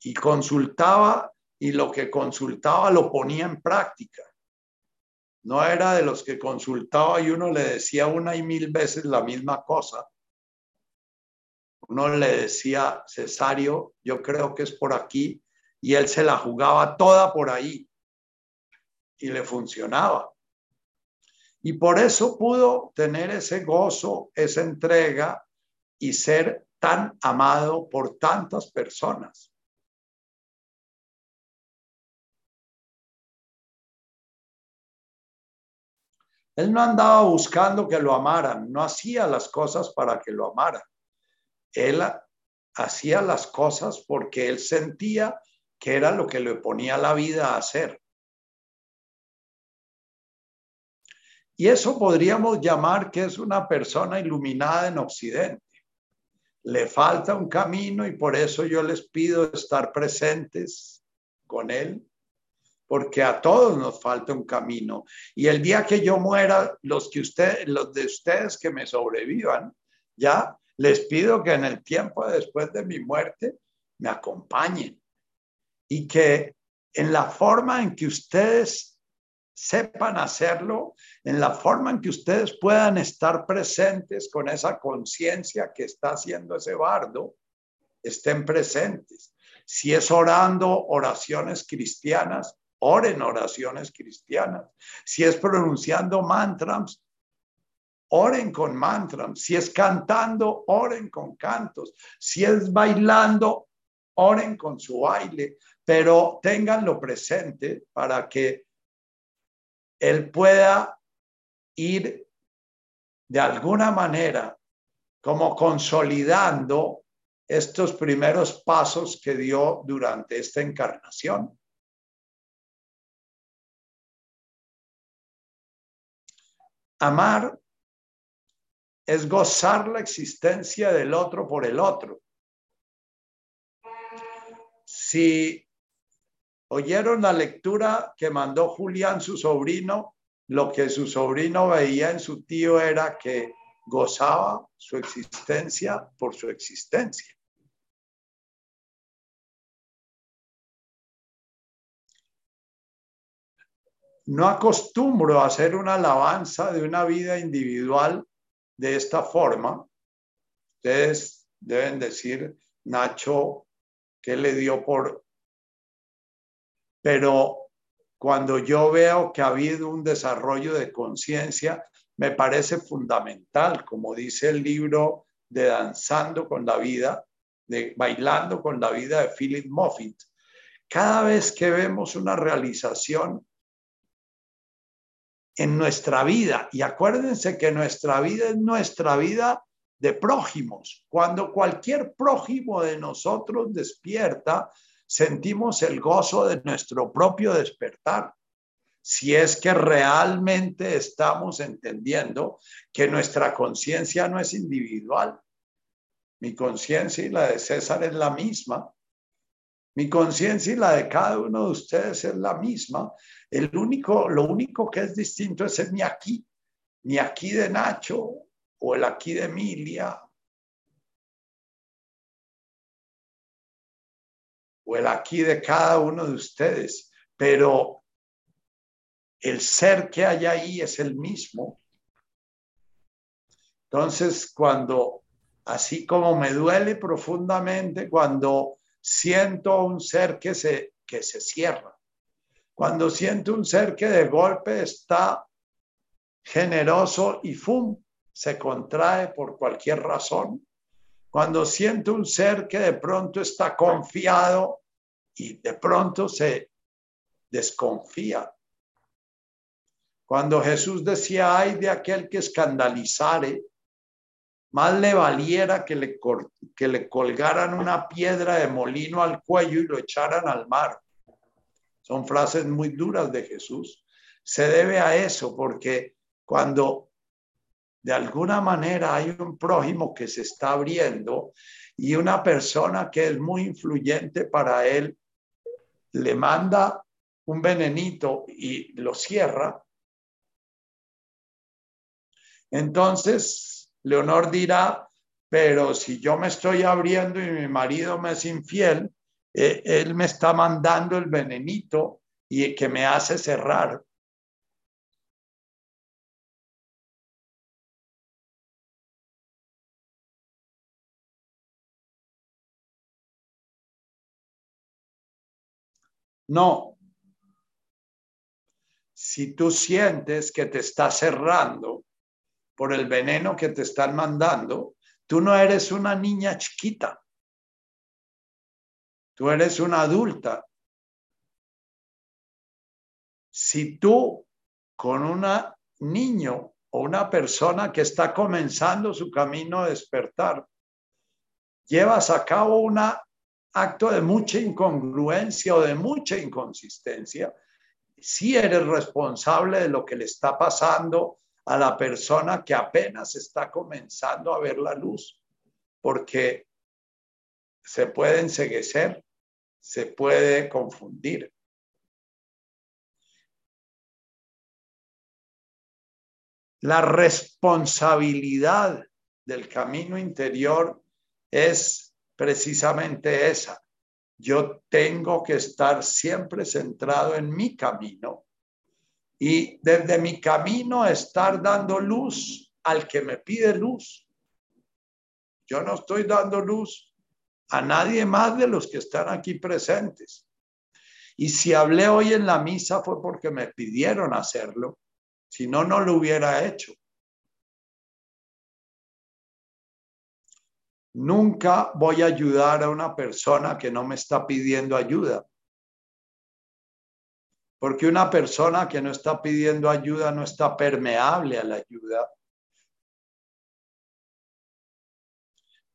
y consultaba y lo que consultaba lo ponía en práctica. No era de los que consultaba y uno le decía una y mil veces la misma cosa. Uno le decía, Cesario, yo creo que es por aquí, y él se la jugaba toda por ahí y le funcionaba. Y por eso pudo tener ese gozo, esa entrega y ser tan amado por tantas personas. Él no andaba buscando que lo amaran, no hacía las cosas para que lo amaran. Él hacía las cosas porque él sentía que era lo que le ponía la vida a hacer. Y eso podríamos llamar que es una persona iluminada en Occidente. Le falta un camino y por eso yo les pido estar presentes con él porque a todos nos falta un camino. Y el día que yo muera, los, que usted, los de ustedes que me sobrevivan, ya les pido que en el tiempo después de mi muerte me acompañen y que en la forma en que ustedes sepan hacerlo, en la forma en que ustedes puedan estar presentes con esa conciencia que está haciendo ese bardo, estén presentes. Si es orando oraciones cristianas, oren oraciones cristianas. Si es pronunciando mantras, oren con mantras. Si es cantando, oren con cantos. Si es bailando, oren con su baile, pero ténganlo presente para que él pueda ir de alguna manera como consolidando estos primeros pasos que dio durante esta encarnación. Amar es gozar la existencia del otro por el otro. Si oyeron la lectura que mandó Julián, su sobrino, lo que su sobrino veía en su tío era que gozaba su existencia por su existencia. No acostumbro a hacer una alabanza de una vida individual de esta forma. Ustedes deben decir, Nacho, ¿qué le dio por... Pero cuando yo veo que ha habido un desarrollo de conciencia, me parece fundamental, como dice el libro de Danzando con la Vida, de Bailando con la Vida de Philip Moffitt. Cada vez que vemos una realización en nuestra vida, y acuérdense que nuestra vida es nuestra vida de prójimos, cuando cualquier prójimo de nosotros despierta, sentimos el gozo de nuestro propio despertar. Si es que realmente estamos entendiendo que nuestra conciencia no es individual. Mi conciencia y la de César es la misma. Mi conciencia y la de cada uno de ustedes es la misma. El único, lo único que es distinto es el mi aquí, mi aquí de Nacho o el aquí de Emilia o el aquí de cada uno de ustedes, pero el ser que hay ahí es el mismo. Entonces, cuando, así como me duele profundamente, cuando siento un ser que se, que se cierra, cuando siento un ser que de golpe está generoso y ¡fum! se contrae por cualquier razón, cuando siento un ser que de pronto está confiado y de pronto se desconfía. Cuando Jesús decía, ay de aquel que escandalizare, más le valiera que le, que le colgaran una piedra de molino al cuello y lo echaran al mar. Son frases muy duras de Jesús. Se debe a eso, porque cuando de alguna manera hay un prójimo que se está abriendo y una persona que es muy influyente para él le manda un venenito y lo cierra. Entonces, Leonor dirá, pero si yo me estoy abriendo y mi marido me es infiel, eh, él me está mandando el venenito y que me hace cerrar. No. Si tú sientes que te está cerrando por el veneno que te están mandando, tú no eres una niña chiquita. Tú eres una adulta. Si tú con un niño o una persona que está comenzando su camino a despertar, llevas a cabo una acto de mucha incongruencia o de mucha inconsistencia, si eres responsable de lo que le está pasando a la persona que apenas está comenzando a ver la luz, porque se puede enseguecer, se puede confundir. La responsabilidad del camino interior es precisamente esa. Yo tengo que estar siempre centrado en mi camino y desde mi camino estar dando luz al que me pide luz. Yo no estoy dando luz a nadie más de los que están aquí presentes. Y si hablé hoy en la misa fue porque me pidieron hacerlo, si no, no lo hubiera hecho. Nunca voy a ayudar a una persona que no me está pidiendo ayuda. Porque una persona que no está pidiendo ayuda no está permeable a la ayuda.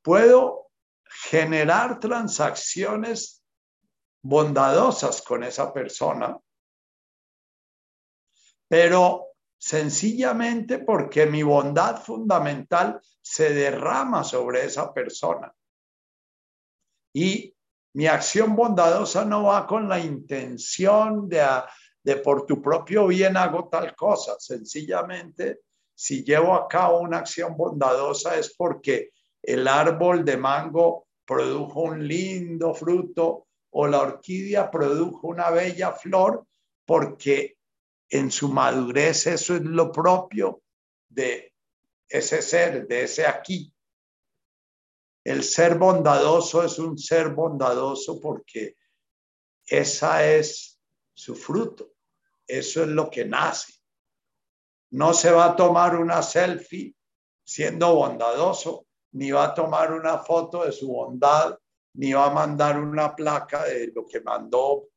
Puedo generar transacciones bondadosas con esa persona, pero sencillamente porque mi bondad fundamental se derrama sobre esa persona. Y mi acción bondadosa no va con la intención de, de por tu propio bien hago tal cosa. Sencillamente, si llevo a cabo una acción bondadosa es porque el árbol de mango produjo un lindo fruto o la orquídea produjo una bella flor porque en su madurez eso es lo propio de ese ser, de ese aquí. El ser bondadoso es un ser bondadoso porque esa es su fruto, eso es lo que nace. No se va a tomar una selfie siendo bondadoso, ni va a tomar una foto de su bondad, ni va a mandar una placa de lo que mandó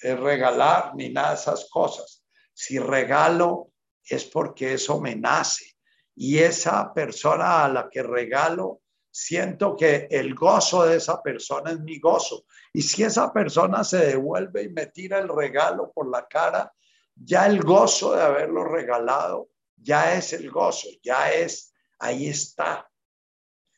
regalar, ni nada de esas cosas. Si regalo es porque eso me nace. Y esa persona a la que regalo, siento que el gozo de esa persona es mi gozo. Y si esa persona se devuelve y me tira el regalo por la cara, ya el gozo de haberlo regalado, ya es el gozo, ya es, ahí está.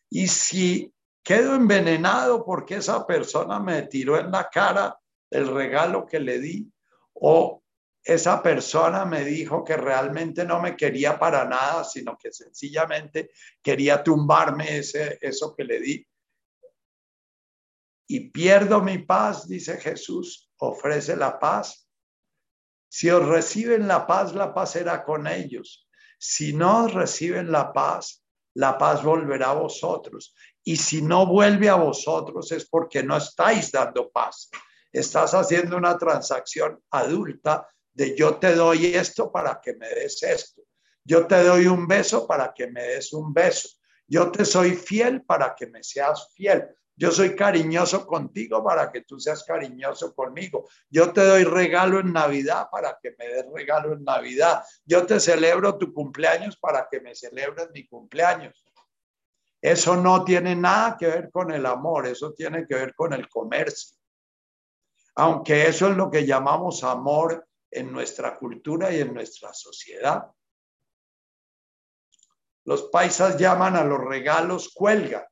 Y si quedo envenenado porque esa persona me tiró en la cara el regalo que le di o esa persona me dijo que realmente no me quería para nada, sino que sencillamente quería tumbarme ese, eso que le di. Y pierdo mi paz, dice Jesús, ofrece la paz. Si os reciben la paz, la paz será con ellos. Si no reciben la paz, la paz volverá a vosotros. Y si no vuelve a vosotros es porque no estáis dando paz. Estás haciendo una transacción adulta de yo te doy esto para que me des esto. Yo te doy un beso para que me des un beso. Yo te soy fiel para que me seas fiel. Yo soy cariñoso contigo para que tú seas cariñoso conmigo. Yo te doy regalo en Navidad para que me des regalo en Navidad. Yo te celebro tu cumpleaños para que me celebres mi cumpleaños. Eso no tiene nada que ver con el amor, eso tiene que ver con el comercio. Aunque eso es lo que llamamos amor en nuestra cultura y en nuestra sociedad. Los paisas llaman a los regalos cuelga.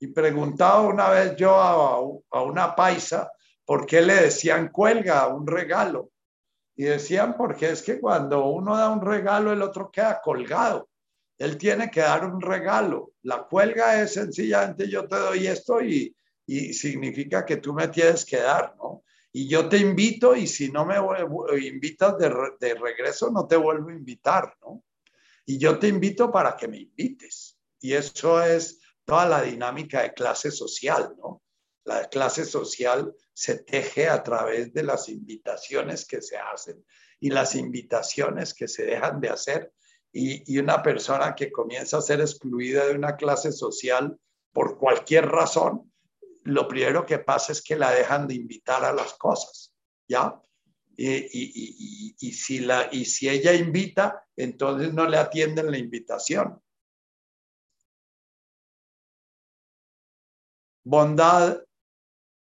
Y preguntaba una vez yo a, una paisa por qué le decían cuelga a un regalo. Y decían porque es que cuando uno da un regalo el otro queda colgado. Él tiene que dar un regalo. La cuelga es sencillamente yo te doy esto y, y significa que tú me tienes que dar, ¿no? Y yo te invito y si no me invitas de, regreso, no te vuelvo a invitar, ¿no? Y yo te invito para que me invites. Y eso es toda la dinámica de clase social, ¿no? La clase social se teje a través de las invitaciones que se hacen y las invitaciones que se dejan de hacer. Y, y una persona que comienza a ser excluida de una clase social por cualquier razón, lo primero que pasa es que la dejan de invitar a las cosas, ¿ya? Y, si, la, y si ella invita, entonces no le atienden la invitación. Bondad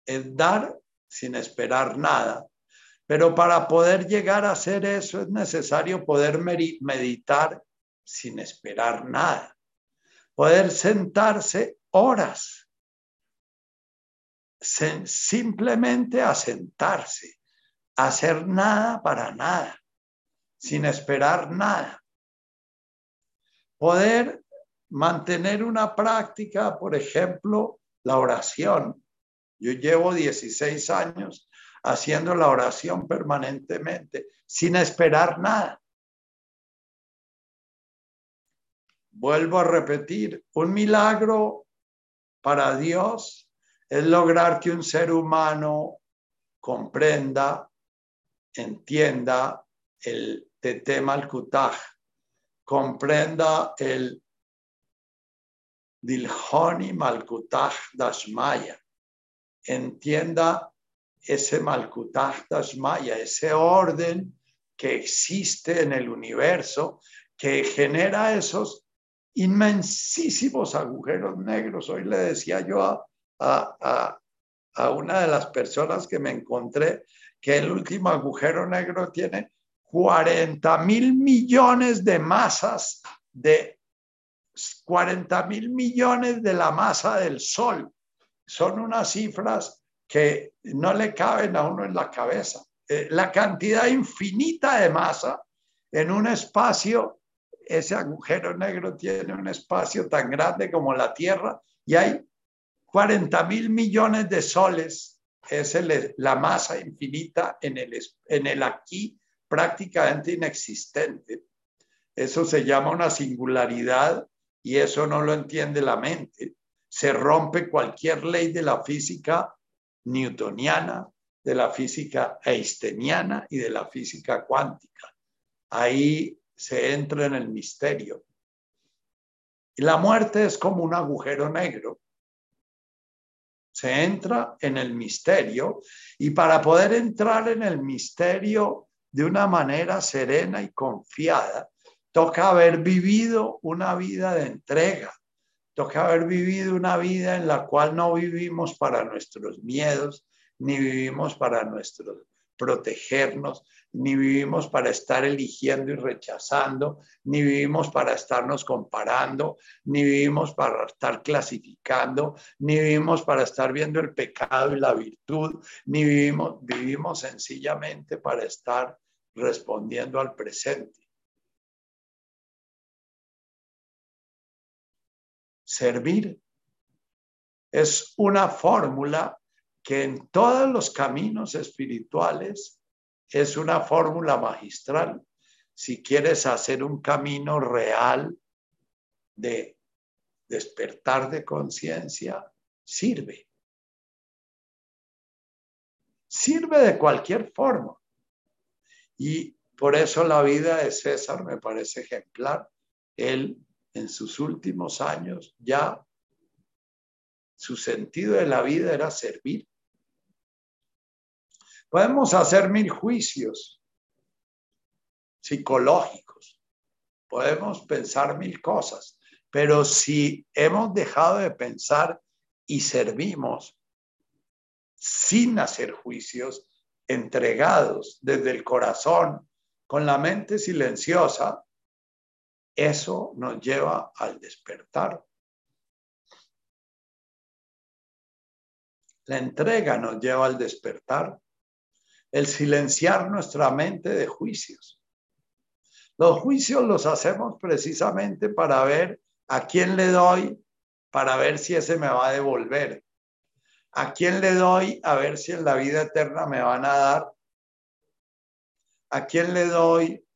es dar sin esperar nada. Pero para poder llegar a hacer eso es necesario poder meditar sin esperar nada. Poder sentarse horas simplemente a sentarse, hacer nada para nada, sin esperar nada. Poder mantener una práctica, por ejemplo, la oración. Yo llevo 16 años haciendo la oración permanentemente, sin esperar nada. Vuelvo a repetir, un milagro para Dios es lograr que un ser humano comprenda, entienda el Tetema al comprenda el Dilhoni Malkutaj Dashmaya, entienda ese Malkutaj Dashmaya, ese orden que existe en el universo, que genera esos inmensísimos agujeros negros. Hoy le decía yo a, a, una de las personas que me encontré que el último agujero negro tiene 40 mil millones de masas de 40 mil millones de la masa del Sol. Son unas cifras que no le caben a uno en la cabeza. Eh, la cantidad infinita de masa en un espacio, ese agujero negro tiene un espacio tan grande como la Tierra y hay 40 mil millones de soles, es la masa infinita en el, aquí prácticamente inexistente. Eso se llama una singularidad y eso no lo entiende la mente. Se rompe cualquier ley de la física newtoniana, de la física einsteiniana y de la física cuántica. Ahí se entra en el misterio. La muerte es como un agujero negro. Se entra en el misterio y para poder entrar en el misterio de una manera serena y confiada, toca haber vivido una vida de entrega, toca haber vivido una vida en la cual no vivimos para nuestros miedos, ni vivimos para nuestros protegernos, ni vivimos para estar eligiendo y rechazando, ni vivimos para estarnos comparando, ni vivimos para estar clasificando, ni vivimos para estar viendo el pecado y la virtud, ni vivimos, vivimos sencillamente para estar respondiendo al presente. Servir es una fórmula que en todos los caminos espirituales es una fórmula magistral. Si quieres hacer un camino real de despertar de conciencia, sirve. Sirve de cualquier forma. Y por eso la vida de César me parece ejemplar. Él en sus últimos años ya su sentido de la vida era servir. Podemos hacer mil juicios psicológicos, podemos pensar mil cosas, pero si hemos dejado de pensar y servimos sin hacer juicios, entregados desde el corazón, con la mente silenciosa, eso nos lleva al despertar. La entrega nos lleva al despertar. El silenciar nuestra mente de juicios. Los juicios los hacemos precisamente para ver a quién le doy, para ver si ese me va a devolver. ¿A quién le doy a ver si en la vida eterna me van a dar? ¿A quién le doy?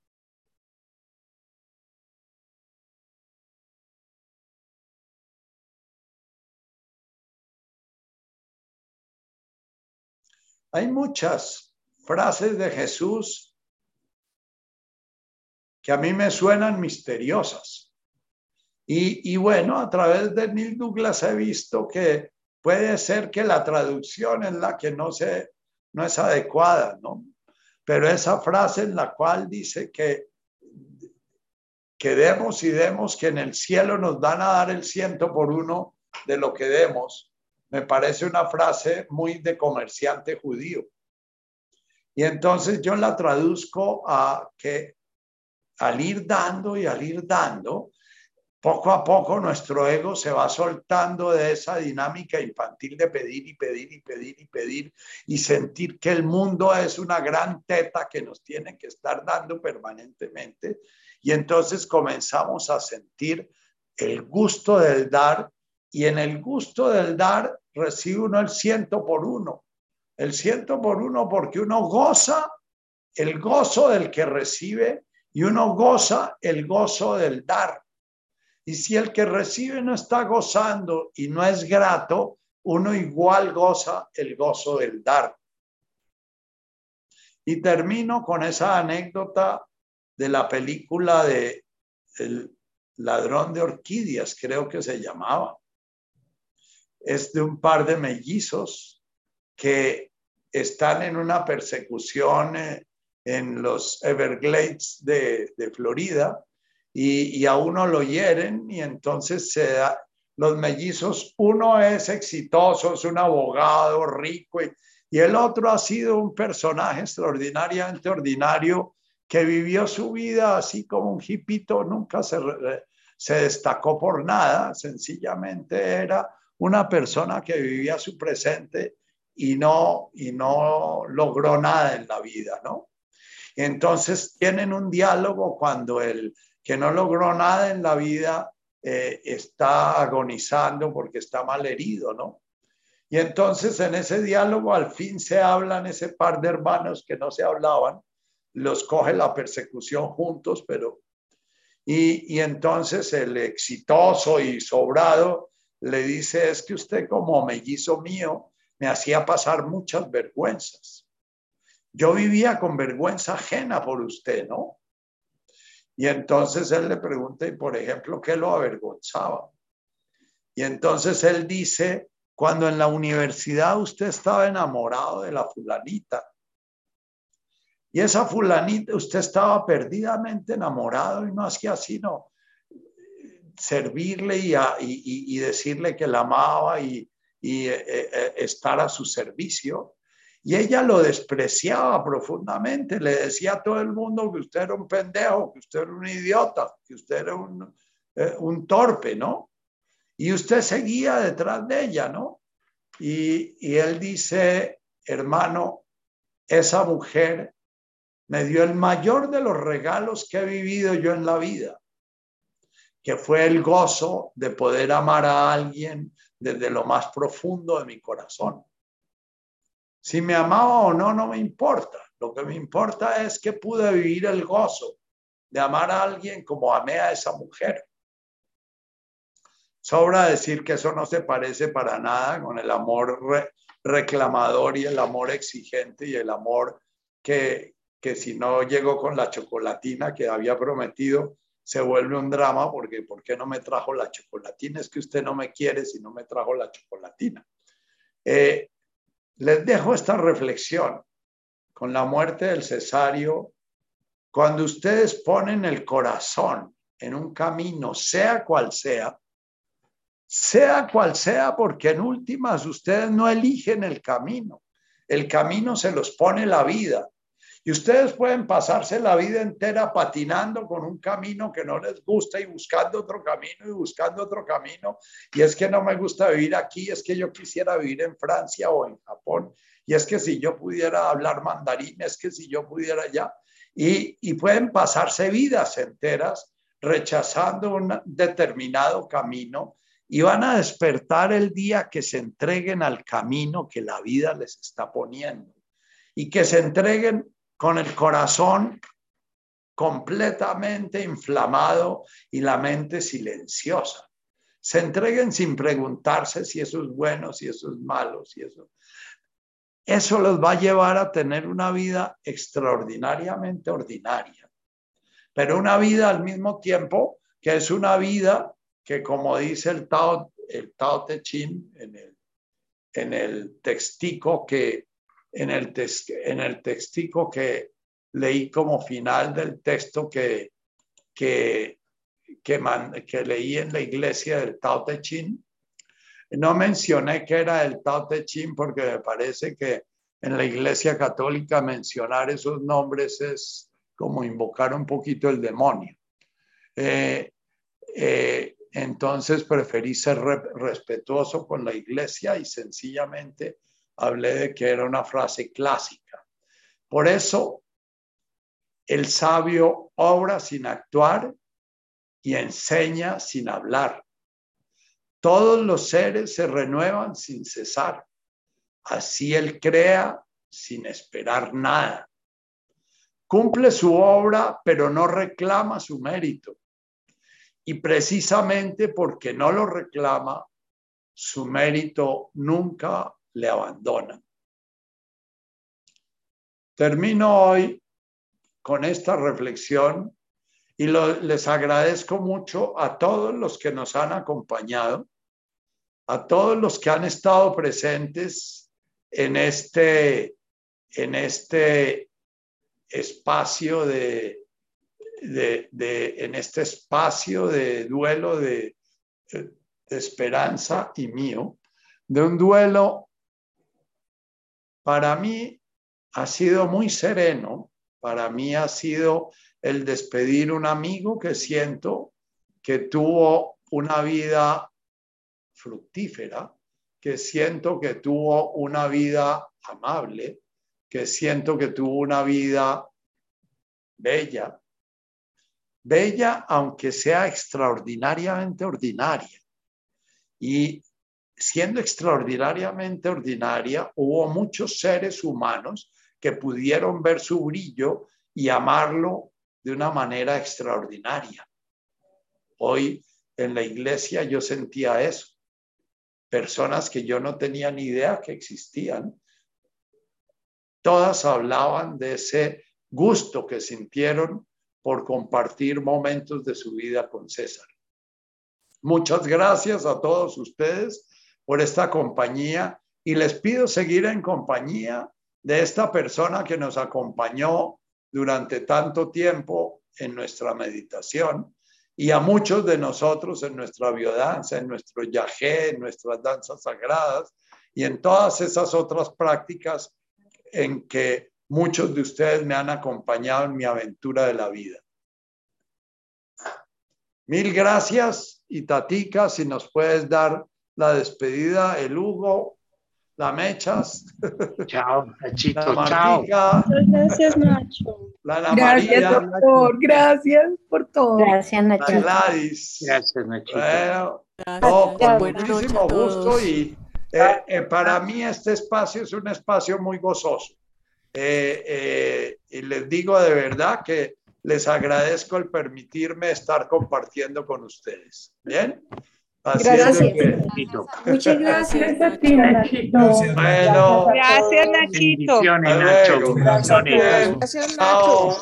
Hay muchas frases de Jesús que a mí me suenan misteriosas. Y, bueno, a través de Neil Douglas he visto que Puede ser que la traducción es la que no, se, no es adecuada, ¿no? Pero esa frase en la cual dice que, que demos y demos, que en el cielo nos van a dar el ciento por uno de lo que demos, me parece una frase muy de comerciante judío. Y entonces yo la traduzco a que al ir dando y al ir dando, poco a poco nuestro ego se va soltando de esa dinámica infantil de pedir y pedir y pedir y pedir y sentir que el mundo es una gran teta que nos tiene que estar dando permanentemente. Y entonces comenzamos a sentir el gusto del dar y en el gusto del dar recibe uno el ciento por uno. El ciento por uno porque uno goza el gozo del que recibe y uno goza el gozo del dar. Y si el que recibe no está gozando y no es grato, uno igual goza el gozo del dar. Y termino con esa anécdota de la película de El ladrón de orquídeas, creo que se llamaba. Es de un par de mellizos que están en una persecución eh, en los Everglades de, Florida y, a uno lo hieren y entonces se da, los mellizos, uno es exitoso, es un abogado rico y, el otro ha sido un personaje extraordinariamente ordinario que vivió su vida así como un hipito, nunca se destacó por nada, sencillamente era una persona que vivía su presente y no, y no logró nada en la vida, ¿no? Entonces tienen un diálogo cuando el que no logró nada en la vida eh, está agonizando porque está mal herido, ¿no? Y entonces en ese diálogo al fin se hablan ese par de hermanos que no se hablaban, los coge la persecución juntos, pero... Y, y entonces el exitoso y sobrado le dice, es que usted como mellizo mío me hacía pasar muchas vergüenzas. Yo vivía con vergüenza ajena por usted, ¿no? Y entonces él le pregunta, y por ejemplo, ¿qué lo avergonzaba? Y entonces él dice, cuando en la universidad usted estaba enamorado de la fulanita, y esa fulanita, usted estaba perdidamente enamorado y no hacía sino servirle y, decirle que la amaba y, eh, eh, estar a su servicio. Y ella lo despreciaba profundamente, le decía a todo el mundo que usted era un pendejo, que usted era un idiota, que usted era un, eh, torpe, ¿no? Y usted seguía detrás de ella, ¿no? Y, y él dice, hermano, esa mujer me dio el mayor de los regalos que he vivido yo en la vida, que fue el gozo de poder amar a alguien desde lo más profundo de mi corazón. Si me amaba o no, no me importa. Lo que me importa es que pude vivir el gozo de amar a alguien como amé a esa mujer. Sobra decir que eso no se parece para nada con el amor reclamador y el amor exigente y el amor que, que si no llego con la chocolatina que había prometido, se vuelve un drama porque ¿por qué no me trajo la chocolatina? Es que usted no me quiere si no me trajo la chocolatina. Eh, les dejo esta reflexión. Con la muerte del cesario, cuando ustedes ponen el corazón en un camino, sea cual sea, sea cual sea, porque en últimas ustedes no eligen el camino, el camino se los pone la vida. Y ustedes pueden pasarse la vida entera patinando con un camino que no les gusta y buscando otro camino y buscando otro camino. Y es que no me gusta vivir aquí, es que yo quisiera vivir en Francia o en Japón. Y es que si yo pudiera hablar mandarín, es que si yo pudiera ya. Y, y pueden pasarse vidas enteras rechazando un determinado camino y van a despertar el día que se entreguen al camino que la vida les está poniendo y que se entreguen con el corazón completamente inflamado y la mente silenciosa. Se entreguen sin preguntarse si eso es bueno, si eso es malo, si eso... Eso los va a llevar a tener una vida extraordinariamente ordinaria, pero una vida al mismo tiempo que es una vida que, como dice el Tao, el Tao Te Ching en el, en el textico que en el, en el textico que leí como final del texto que, que, que, leí en la iglesia del Tao Te Ching. No mencioné que era el Tao Te Ching porque me parece que en la iglesia católica mencionar esos nombres es como invocar un poquito el demonio. Eh, eh, entonces preferí ser respetuoso con la iglesia y sencillamente hablé de que era una frase clásica. Por eso, el sabio obra sin actuar y enseña sin hablar. Todos los seres se renuevan sin cesar. Así él crea sin esperar nada. Cumple su obra, pero no reclama su mérito. Y precisamente porque no lo reclama, su mérito nunca le abandonan. Termino hoy con esta reflexión y les agradezco mucho a todos los que nos han acompañado, a todos los que han estado presentes en este, en este espacio de, de, en este espacio de duelo de, de esperanza y mío, de un duelo para mí ha sido muy sereno Para mí ha sido el despedir un amigo que siento que tuvo una vida fructífera, que siento que tuvo una vida amable, que siento que tuvo una vida bella. Bella aunque sea extraordinariamente ordinaria. Y siendo extraordinariamente ordinaria, hubo muchos seres humanos que pudieron ver su brillo y amarlo de una manera extraordinaria. Hoy en la iglesia yo sentía eso. Personas que yo no tenía ni idea que existían. Todas hablaban de ese gusto que sintieron por compartir momentos de su vida con César. Muchas gracias a todos ustedes por esta compañía y les pido seguir en compañía de esta persona que nos acompañó durante tanto tiempo en nuestra meditación y a muchos de nosotros en nuestra biodanza, en nuestro yajé, en nuestras danzas sagradas y en todas esas otras prácticas en que muchos de ustedes me han acompañado en mi aventura de la vida. Mil gracias y Tatica, si nos puedes dar la despedida, el Hugo, la Mechas. Chao, Nachito, la chao. Gracias, Nacho. La Ana Gracias, María, doctor. Gracias por todo. Gracias, la Nacho. Gladys. Gracias, Nachito. Bueno, no, con muchísimo a todos. gusto y eh, eh, para mí este espacio es un espacio muy gozoso. Eh, eh, y les digo de verdad que les agradezco el permitirme estar compartiendo con ustedes. ¿Bien? Así Gracias. que-. Muchas gracias a ti, Nachito. Bueno, Gracias, Nachito. Bendiciones, Nacho. Gracias. Nacho.